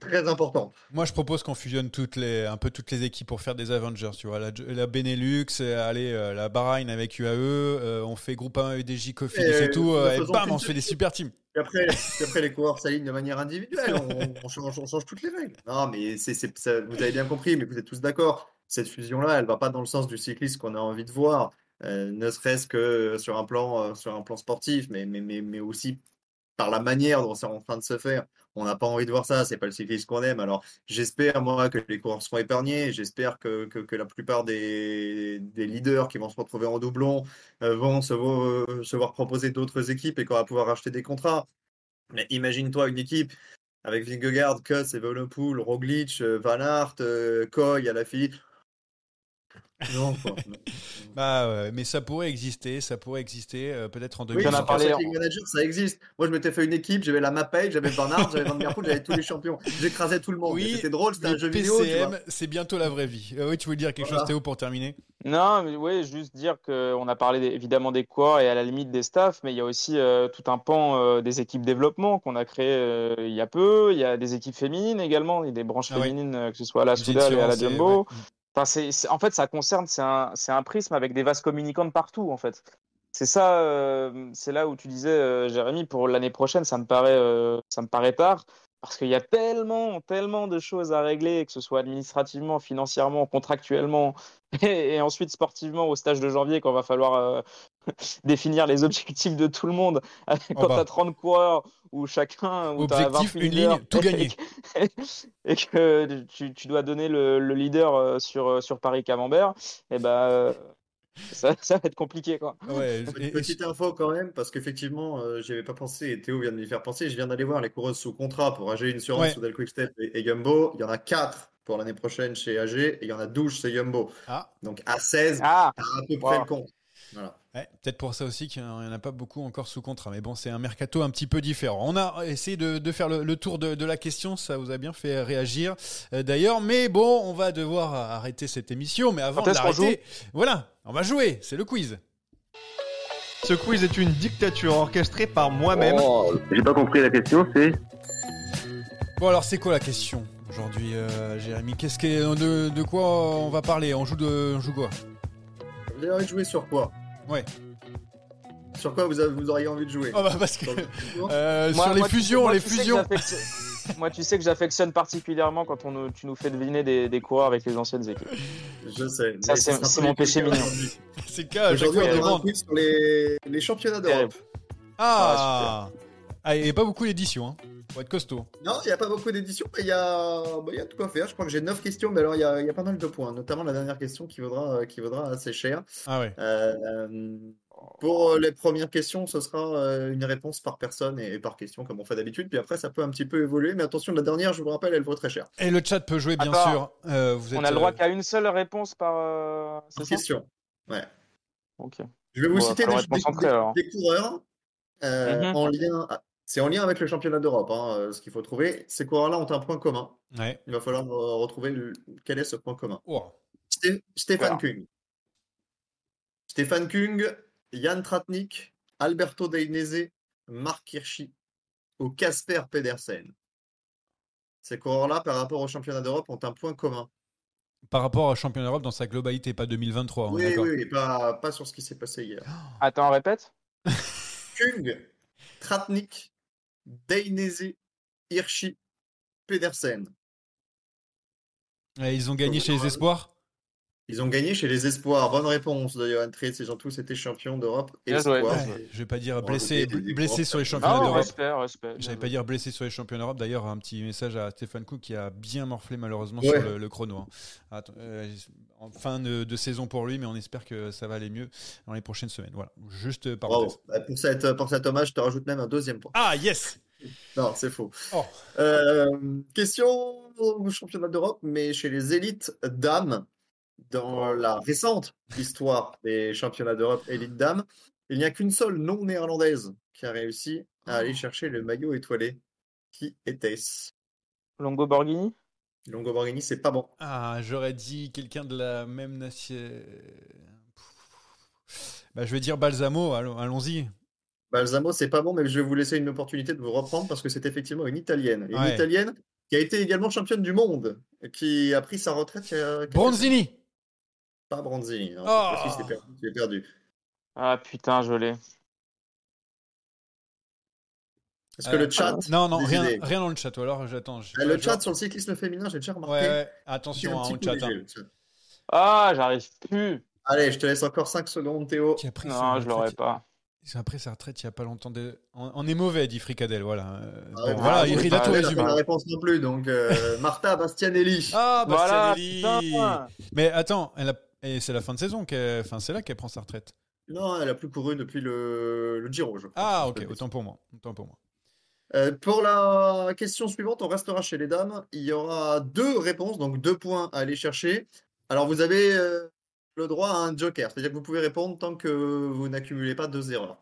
très importante. Moi, je propose qu'on fusionne toutes les, un peu toutes les équipes pour faire des Avengers. Tu vois, la, la Benelux, euh, allez, euh, la Bahreïn avec UAE, euh, on fait Groupama EDJ, Cofidis et, Et tout, et bam, on se fait des super teams. Puis après, les coureurs s'alignent de manière individuelle. On, on change, on change toutes les règles. Non, mais c'est, vous avez bien compris, mais vous êtes tous d'accord. Cette fusion-là, elle va pas dans le sens du cycliste qu'on a envie de voir, euh, ne serait-ce que sur un plan, euh, sur un plan sportif, mais, mais, mais, mais aussi par la manière dont c'est en train de se faire. On n'a pas envie de voir ça, c'est pas le cycliste qu'on aime. Alors j'espère, moi, que les coureurs seront épargnés. J'espère que, que, la plupart des, des leaders qui vont se retrouver en doublon euh, vont se, se voir proposer d'autres équipes et qu'on va pouvoir acheter des contrats. Mais imagine-toi une équipe avec Vingegaard, Kuss, Evenepoel, Roglic, euh, Van Aert, euh, Koy, Alaphilippe. Non, quoi. Bah, ouais, mais ça pourrait exister, ça pourrait exister euh, peut-être en Oui, 2000. en a sur parlé en- Manager, ça existe. Moi, je m'étais fait une équipe, j'avais la Mapei, j'avais Aert, j'avais Van Der Poel, j'avais tous les champions. J'écrasais tout le monde. Oui, Et C'était drôle, c'était un jeu vidéo. PCM, vois. c'est bientôt la vraie vie. Euh, oui, tu voulais dire quelque Voilà. chose, Théo, pour terminer? Non, mais oui, juste dire qu'on a parlé évidemment des coureurs et à la limite des staffs, mais il y a aussi euh, tout un pan euh, des équipes développement qu'on a créé euh, il y a peu. Il y a des équipes féminines également, il y a des branches Ah féminines, que ce soit à la Soudal et à la différence, en fait, ça concerne, c'est un, prisme avec des vases communicants de partout, en fait. C'est ça, euh, c'est là où tu disais, euh, Jérémy, pour l'année prochaine, ça me paraît, euh, ça me paraît tard, parce qu'il y a tellement, tellement de choses à régler, que ce soit administrativement, financièrement, contractuellement, et, et ensuite sportivement au stage de janvier, quand va falloir définir les objectifs de tout le monde. Quand bah. tu as 30 coureurs, où chacun, où Objectif, 20 une ligne, tout gagné. et que tu, tu dois donner le, le leader euh, sur, euh, sur Paris-Camembert, et ben euh, ça, ça va être compliqué. Quoi. Ouais, Une petite info quand même, parce qu'effectivement, euh, j'y avais pas pensé et Théo vient de m'y faire penser. Je viens d'aller voir les coureuses sous contrat pour AG Insurance, Ouais. Soudal Quickstep et, et Jumbo. Il y en a 4 pour l'année prochaine chez AG et il y en a 12 chez Jumbo. Ah, Donc à 16, Ah, à peu près Wow. le compte. Voilà. Ouais, peut-être pour ça aussi qu'il n'y en a pas beaucoup encore sous contrat. Mais bon, c'est un mercato un petit peu différent. On a essayé de, de faire le, le tour de, de la question. Ça vous a bien fait réagir euh, d'ailleurs. Mais bon, on va devoir arrêter cette émission. Mais avant de l'arrêter, voilà, on va jouer. C'est le quiz. Ce quiz est une dictature orchestrée par moi-même. J'ai pas compris la question, c'est? Bon alors c'est quoi la question aujourd'hui, euh, Jérémy? Qu'est-ce que de, de quoi on va parler? On joue de, on joue quoi? Vous avez envie de jouer sur quoi? Ouais. Sur quoi vous, avez- vous auriez envie de jouer Oh bah parce que euh, Moi- sur les moi, tu- fusions, moi, les tu sais que fusions. j'affectionne- Moi, tu sais que j'affectionne particulièrement quand on nous- tu nous fais deviner des, des coureurs avec les anciennes équipes. Je sais. Ça, c'est- mon péché mignon. C'est le cas. Aujourd'hui, on on aura un demande. quiz sur les, les championnats d'Europe. Ah. Ah, et pas beaucoup d'éditions. Hein. Faut être costaud. Non, il n'y a pas beaucoup d'éditions, mais il y a, bah, y a de quoi faire. Je crois que j'ai 9 questions, mais alors il y a, il y a pas mal de points, notamment la dernière question qui vaudra, qui vaudra assez cher. Ah ouais. Euh, pour les premières questions, ce sera euh, une réponse par personne et, et par question, comme on fait d'habitude. Puis après, ça peut un petit peu évoluer, mais attention, la dernière, je vous rappelle, elle vaut très cher. Et le chat peut jouer bien Attends. sûr. Euh, vous êtes, On a le droit euh, qu'à une seule réponse par. euh, question. Ouais. Ok. Je vais vous Bon, citer des, des- des coureurs euh, Mhm. en lien. C'est en lien avec le championnat d'Europe, hein, euh, ce qu'il faut trouver. Ces coureurs-là ont un point commun. Ouais. Il va falloir euh, retrouver le- quel est ce point commun. Oh. Sté- Stéphane Voilà. Kung. Stéphane Kung, Jan Tratnik, Alberto Dainese, Marc Hirschi ou Casper Pedersen. Ces coureurs-là, par rapport au championnat d'Europe, ont un point commun. Par rapport au championnat d'Europe dans sa globalité, pas 2023. on est Oui, d'accord. oui, oui, pas, pas sur ce qui s'est passé hier. Attends, répète. Kung, Tratnik, Dainese, Hirschi, Pedersen. Et ils ont gagné chez les Espoirs? Ils ont gagné chez les Espoirs. Bonne réponse de Johan Tritz. Ils ont tous été champions d'Europe. Joué, Espoirs. Ouais, je vais pas dire blessé, sur les championnats d'Europe. respect, respect. J'allais pas dire blessé sur les championnats d'Europe. D'ailleurs, un petit message à Stéphane Cook qui a bien morflé malheureusement Ouais. sur le, le chrono. hein. Attends, euh, en fin de, de saison pour lui, mais on espère que ça va aller mieux dans les prochaines semaines. Voilà, juste euh, Bravo. parenthèse. Bah, Pour, cette, pour cet hommage, je te rajoute même un deuxième point. Ah yes Non, c'est faux. Oh. Euh, question au championnat d'Europe, mais chez les élites dames, dans la récente histoire des championnats d'Europe élites dames, il n'y a qu'une seule non néerlandaise qui a réussi à aller chercher le maillot étoilé. Qui était-ce? Longo Borghini? Longo Borghini, c'est pas bon. Ah, j'aurais dit quelqu'un de la même nation. Bah, je vais dire Balsamo. allons- Allons-y. Balsamo, c'est pas bon, mais je vais vous laisser une opportunité de vous reprendre parce que c'est effectivement une italienne. Une Ouais. italienne qui a été également championne du monde, qui a pris sa retraite il y a quelques Bronzini. Pas Bronzini. non, Oh. perdu, je l'ai perdu. Ah putain, je l'ai. Est-ce que Euh, le chat. Non, non, des rien, idées rien dans le chat. Ou alors j'attends. Ah, Le chat sur le cyclisme féminin, j'ai déjà remarqué. ouais, attention hein, chat. léger, hein. le chat. Ah, j'arrive plus. Allez, je te laisse encore 5 secondes, Théo. Qui a pris Non, je l'aurais pas. C'est après sa retraite il y a pas longtemps. De... On, on est mauvais, dit Fricadel. Voilà. Euh, Ah, bon, ouais, voilà, ah, il, il a bah, tout résumé. la réponse non plus. Donc, euh, Martha Bastianelli. Ah, Voilà, Bastianelli. putain. Mais attends, elle a... et c'est la fin de saison. qu'elle- Enfin, c'est là qu'elle prend sa retraite. Non, elle a plus couru depuis le, le Giro, je crois. Ah, ok, autant pour moi. Autant pour moi. Euh, pour la question suivante, on restera chez les dames. Il y aura deux réponses, donc deux points à aller chercher. Alors, vous avez euh, le droit à un joker, c'est-à-dire que vous pouvez répondre tant que vous n'accumulez pas deux erreurs.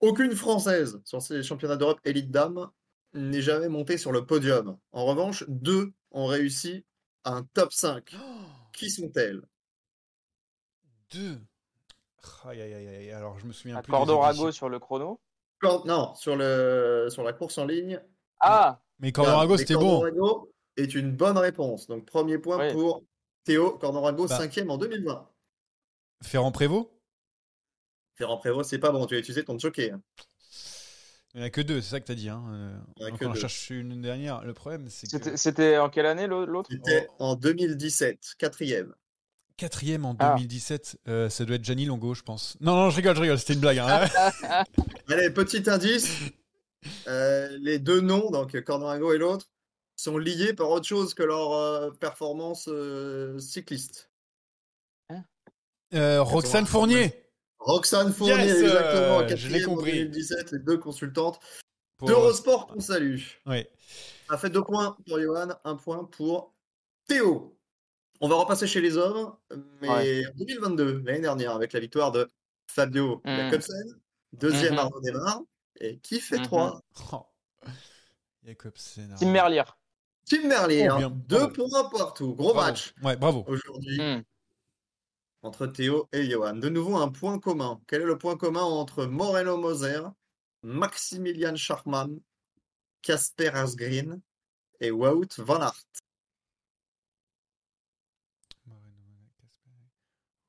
Aucune Française sur ces championnats d'Europe élite dames n'est jamais montée sur le podium. En revanche, deux ont réussi un top 5. Qui sont-elles? Deux. Aïe, aïe, aïe, aïe. Alors, je me souviens plus. Cordorago sur le chrono? Cor- Non, sur, le, sur la course en ligne. Ah Mais Cordorago, c'était bon. Cordorago est une bonne réponse. Donc, premier point Oui. pour Théo. Cordorago, Bah. cinquième en 2020. Ferrand-Prévot Ferrand Prévost, c'est pas bon. Tu as utilisé ton joker. Il n'y en a que deux, c'est ça que tu as dit. Hein. Euh, Il y en a donc que on en deux. cherche une dernière. Le problème, c'est que. C'était en quelle année l'au- l'autre? C'était Oh. en 2017, quatrième. Quatrième en Ah. 2017, euh, ça doit être Gianni Longo, je pense. Non, non, je rigole, je rigole, c'était une blague. hein. Allez, petit indice. Euh, les deux noms, donc Cordorago et l'autre, sont liés par autre chose que leur euh, performance euh, cycliste. Euh, Roxane Fournier. Roxane Fournier, Yes, exactement, euh, je l'ai quatrième en compris. 2017, les deux consultantes Pour- d'Eurosport qu'on salue. Ouais. Ça fait deux points pour Johan, un point pour Théo. On va repasser chez les hommes, mais Ouais. en 2022, l'année dernière, avec la victoire de Fabio Mhm. Jacobsen, deuxième Mhm. Arnaud Desmar, et qui fait trois? Oh. Jacobsen. Tim Merlier. Tim Merlier, Oh, bien, deux points partout. Gros Bravo. match Ouais, bravo. aujourd'hui Hmm. Entre Théo et Johan. De nouveau, un point commun. Quel est le point commun entre Moreno Moser, Maximilian Schachmann Casper Asgreen et Wout van Aert?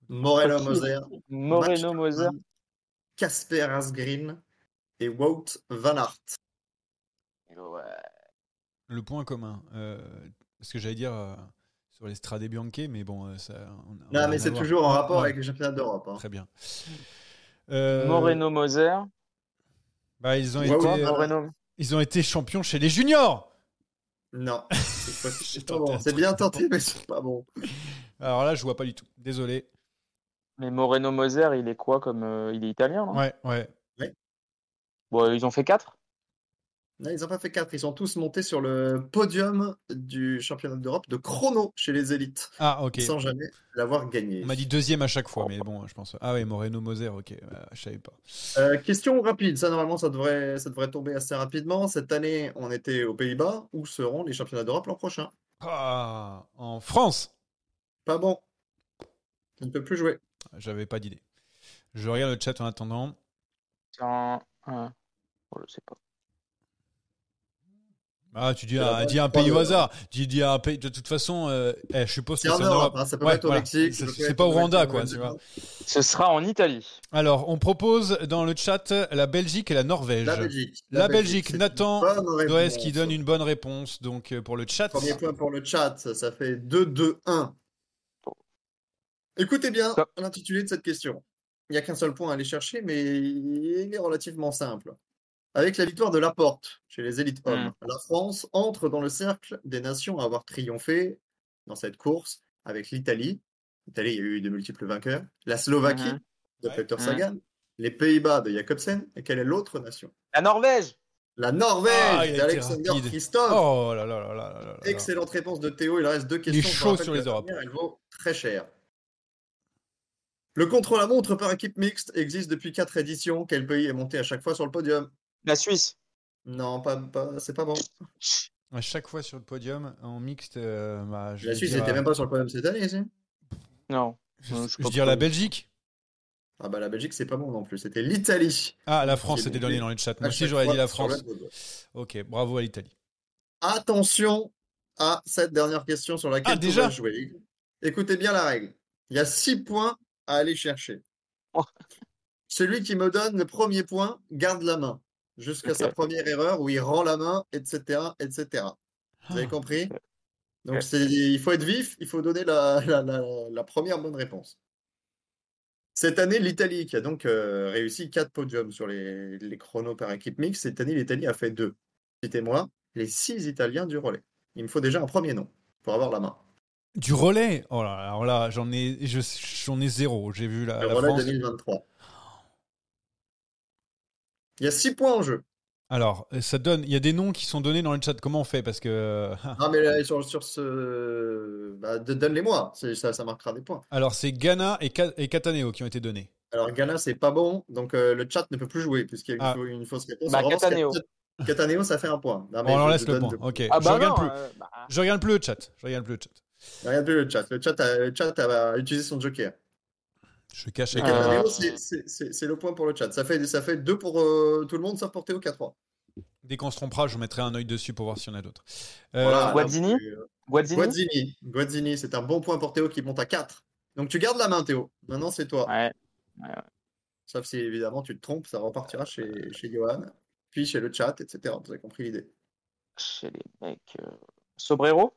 Moreno Moser, Moreno Moser. Casper Asgreen et Wout van Aert. Ouais. Le point commun. Euh, ce que j'allais dire euh, sur les Strade Bianche, mais bon, euh, ça. on- Non, mais c'est toujours en rapport Ouais, avec les championnats d'Europe. hein. Très bien. Euh, Moreno Moser. bah, ils, ont Ouais, été, ouais, euh, Moreno. ils ont été champions chez les juniors. Non, c'est pas bon. bien tenté, mais c'est pas bon. Alors là, je vois pas du tout. Désolé. Mais Moreno Moser, il est quoi comme. euh, il est italien, non? Ouais, ouais. Bon, ils ont fait 4 Non, ils n'ont pas fait quatre. Ils sont tous montés sur le podium du championnat d'Europe de chrono chez les élites, Ah, ok. sans jamais l'avoir gagné. On m'a dit deuxième à chaque fois, mais bon, je pense. Ah ouais, Moreno Moser, ok. euh, je savais pas. Euh, question rapide, ça normalement ça devrait, ça devrait tomber assez rapidement. Cette année, on était aux Pays-Bas. Où seront les championnats d'Europe l'an prochain? Ah, en France. Pas bon. Tu ne peux plus jouer. J'avais pas d'idée. Je regarde le chat en attendant. Oh, je sais pas. Ah, tu dis, un, dis pays au hasard. Tu dis un pays. De toute façon, euh, eh, je suppose C'est que en c'est Europe, hein, ça peut pas être au Mexique, ça C'est peut c'est être pas au au Rwanda, Mexique, quoi. au Tu vois. Ce sera en Italie. Alors, on propose dans le chat la Belgique et la Norvège. La Belgique. La Belgique, une Nathan réponse. qui donne une bonne réponse. Donc, euh, pour le chat. Premier point pour le chat, ça fait 2-2-1. Écoutez bien l'intitulé de cette question. Il n'y a qu'un seul point à aller chercher, mais il est relativement simple. Avec la victoire de Laporte chez les élites hommes, la France entre dans le cercle des nations à avoir triomphé dans cette course avec l'Italie. L'Italie, il y a eu de multiples vainqueurs. La Slovaquie Mhm. de Ouais. Peter Mhm. Sagan. Les Pays-Bas de Jacobsen. Et quelle est l'autre nation? La Norvège La Norvège Ah, il d'Alexander. Christophe. Oh là là là là là là là. Excellente réponse de Théo. Il reste deux Il est questions. Je chaud sur les la Europes. première, Elle vaut très cher. Le contre-la-montre par équipe mixte existe depuis quatre éditions. Quel pays est monté à chaque fois sur le podium? La Suisse. Non, pas, pas- c'est pas bon. À chaque fois sur le podium, en mixte, euh, bah, je La Suisse n'était euh, même pas sur le podium cette année, ici. Non. Je, je je sais veux dire la. Belgique. Ah bah la Belgique, c'est pas bon non plus. C'était l'Italie. Ah, la France Qui est était monté donnée dans le chat. Moi aussi, j'aurais dit la France. Ok, bravo à l'Italie. Attention à cette dernière question sur laquelle Ah, déjà jouer. Écoutez bien la règle. Il y a six points à aller chercher. Oh. Celui qui me donne le premier point garde la main jusqu'à sa première erreur où il rend la main, etc., etc. Vous avez Ah. compris? Donc il faut être vif, il faut donner la, la- la- la première bonne réponse. Cette année, l'Italie, qui a donc euh, réussi quatre podiums sur les, les chronos par équipe mixte, cette année, l'Italie a fait deux. Citez-moi les six Italiens du relais. Il me faut déjà un premier nom pour avoir la main. Du relais? Oh là, alors là, j'en ai, je- j'en ai zéro. J'ai vu la, Le la relais France. 2023. Il y a six points en jeu. Alors, euh, ça donne. Il y a des noms qui sont donnés dans le chat. Comment on fait? Parce que. ah. Mais là, sur, sur ce. Bah, Donne-les-moi, ça, ça marquera des points. Alors, c'est Ghana et, et Cataneo qui ont été donnés. Alors, Ghana, c'est pas bon, donc euh, le chat ne peut plus jouer, puisqu'il y a une, Ah. une fausse réponse. Bah, revanche, Cataneo. Cat- Cataneo, ça fait un point. Non, Bon, on je laisse le point. deux Ok. Ah je bah regarde non. plus. euh, bah, Je regarde plus le chat. Je regarde plus le chat. Regarde plus le chat. Le chat a, le chat a utilisé son joker. Je cache Euh, c'est- le point pour le chat. Ça fait, ça fait deux pour euh, tout le monde, sauf pour Théo 4-3. Dès qu'on se trompera, je mettrai un œil dessus pour voir s'il y en a d'autres. Euh, Voilà, là, Guazzini Guazzini Guazzini. C'est un bon point pour Théo qui monte à 4. Donc tu gardes la main, Théo. Maintenant, c'est toi. Ouais. Sauf si évidemment tu te trompes, ça repartira chez, chez Johan, puis chez le chat, etc. Vous avez compris l'idée. Chez les mecs. euh, Sobrero?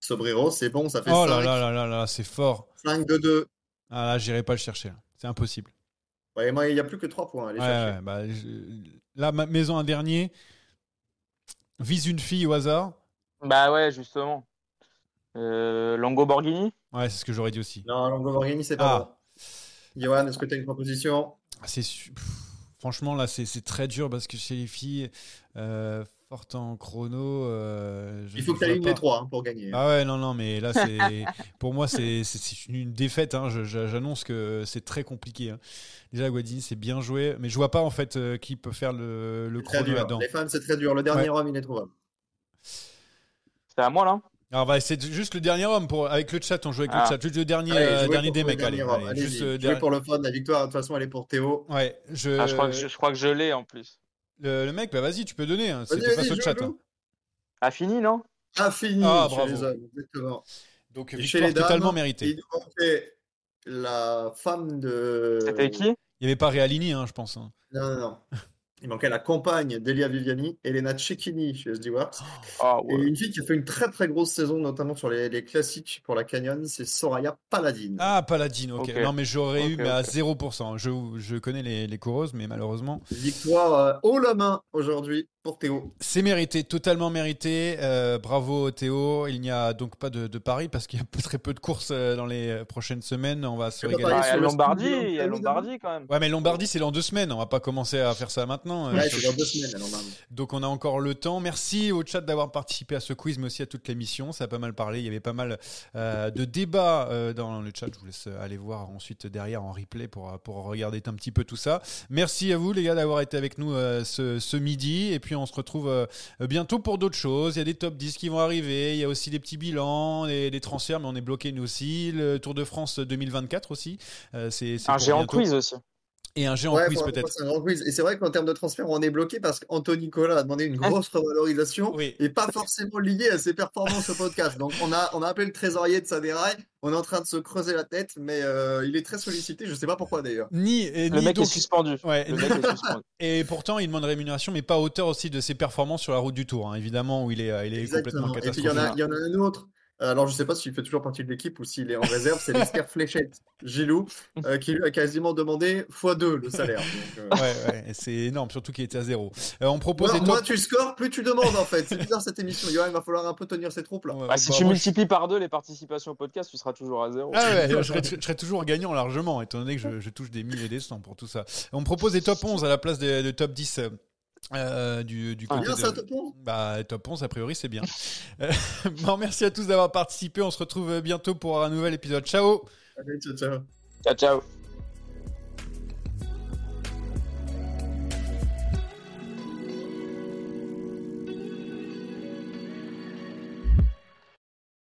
Sobrero, c'est bon, ça fait Oh 5. là là là là là, c'est fort. 5 de 2. Ah là, j'irai pas le chercher. C'est impossible. Ouais, moi, il n'y a plus que 3 points à aller Ouais, chercher. ouais, bah, je- Là, ma maison un dernier. Vise une fille au hasard. Bah ouais, justement. Euh, Longo Borghini? Ouais, c'est ce que j'aurais dit aussi. Non, Longoborghini, c'est pas Ah. bon. Johan, est-ce que tu as une proposition? C'est su- pff, franchement là, c'est c'est très dur parce que chez les filles, euh, fortes en chrono, euh, je Il faut que tu alignes les 3 pour gagner. Ah ouais, non, non, mais là, c'est pour moi, c'est une défaite. hein. J'annonce que c'est très compliqué. hein. Déjà, Guadini, c'est bien joué, mais je vois pas en fait euh, qui peut faire le, le chrono là-dedans. Les femmes, c'est très dur. Le dernier homme, il est trouvable. C'est à moi là Alors, bah, c'est juste le dernier homme pour avec le chat. On joue avec Ah. le chat. Juste le dernier, Allez, euh, dernier des mecs. Allez, allez, juste euh, dernier- pour le fun. La victoire, de toute façon, elle est pour Théo. Ouais, je. ah, je, crois que je, je crois que je l'ai en plus. Le, le mec, bah vas-y, tu peux donner. Hein. C'était face au chat. hein. A fini, non? Ah, fini Ah, chez bravo. les hommes, exactement. Donc, Et victoire dames, totalement méritée. il nous manquait la femme de. C'était qui? Il n'y avait pas Realini, hein, je pense. hein. Non, non, non. Il manquait la compagne d'Elia Viviani, Elena Cecchini chez SD Works. Ah Et ouais. une fille qui a fait une très très grosse saison, notamment sur les, les classiques pour la Canyon, c'est Soraya Paladin. Ah, Paladine, ok. Ok. Non, mais j'aurais eu, mais à ok. 0%. Je, je connais les, les coureuses, mais malheureusement. Victoire euh, haut la main aujourd'hui pour Théo. C'est mérité, totalement mérité. Euh, bravo Théo. Il n'y a donc pas de, de pari parce qu'il y a très peu de courses euh, dans les euh, prochaines semaines. On va se régaler. il y a Lombardie, il y a Lombardie quand même. Ouais, mais Lombardie, c'est dans deux semaines. On va pas commencer à faire ça maintenant. Ouais, c'est dans deux semaines, Marne. Donc on a encore le temps. Merci au chat d'avoir participé à ce quiz, mais aussi à toute l'émission. Ça a pas mal parlé. Il y avait pas mal euh, de débats euh, dans le chat. Je vous laisse aller voir ensuite derrière en replay pour, pour regarder un petit peu tout ça. Merci à vous les gars d'avoir été avec nous euh, ce, ce midi. Et puis on se retrouve euh, bientôt pour d'autres choses. Il y a des top 10 qui vont arriver. Il y a aussi des petits bilans, des, des transferts, mais on est bloqué nous aussi. Le Tour de France 2024 aussi. Euh, c'est c'est Un géant quiz aussi. Et un géant Ouais, quiz peut-être. C'est un grand quiz. Et c'est vrai qu'en termes de transfert, on est bloqué parce qu'Anthony Nicolas a demandé une grosse revalorisation Oui. et pas forcément liée à ses performances au podcast. Donc on a, on a appelé le trésorier de Saderaï. On est en train de se creuser la tête, mais euh, il est très sollicité. Je sais pas pourquoi d'ailleurs. Ni, et Le ni mec donc- est suspendu. Ouais, Le mec est suspendu. Et pourtant, il demande rémunération, mais pas à hauteur aussi de ses performances sur la route du Tour, hein, évidemment, où il est, euh, il est complètement Exactement. Et puis il y en a, catastrophique. il y en a un autre. Alors je sais pas s'il fait toujours partie de l'équipe ou s'il est en réserve. C'est l'Esther Fléchette, Gilou, euh, qui lui a quasiment demandé x2 le salaire. Donc, euh, Ouais, ouais, et c'est énorme, surtout qu'il était à zéro. Euh, on propose Moins, des moins top- tu scores, plus tu demandes en fait. C'est bizarre cette émission. Il va falloir un peu tenir ses troupes là. Ouais, Bah, si bah, tu moi, multiplies par deux les participations au podcast, tu seras toujours à zéro. je... Ah ouais, je serais toujours gagnant largement, étant donné que je, je touche des milliers et des cents pour tout ça. On propose des top 11 à la place des, de top 10 euh, du, du côté Bien de... ça, top 11 Bah, top 11, a priori, c'est bien. Euh, bon, merci à tous d'avoir participé. On se retrouve bientôt pour un nouvel épisode. Ciao Allez, ciao, ciao. Ciao, ciao.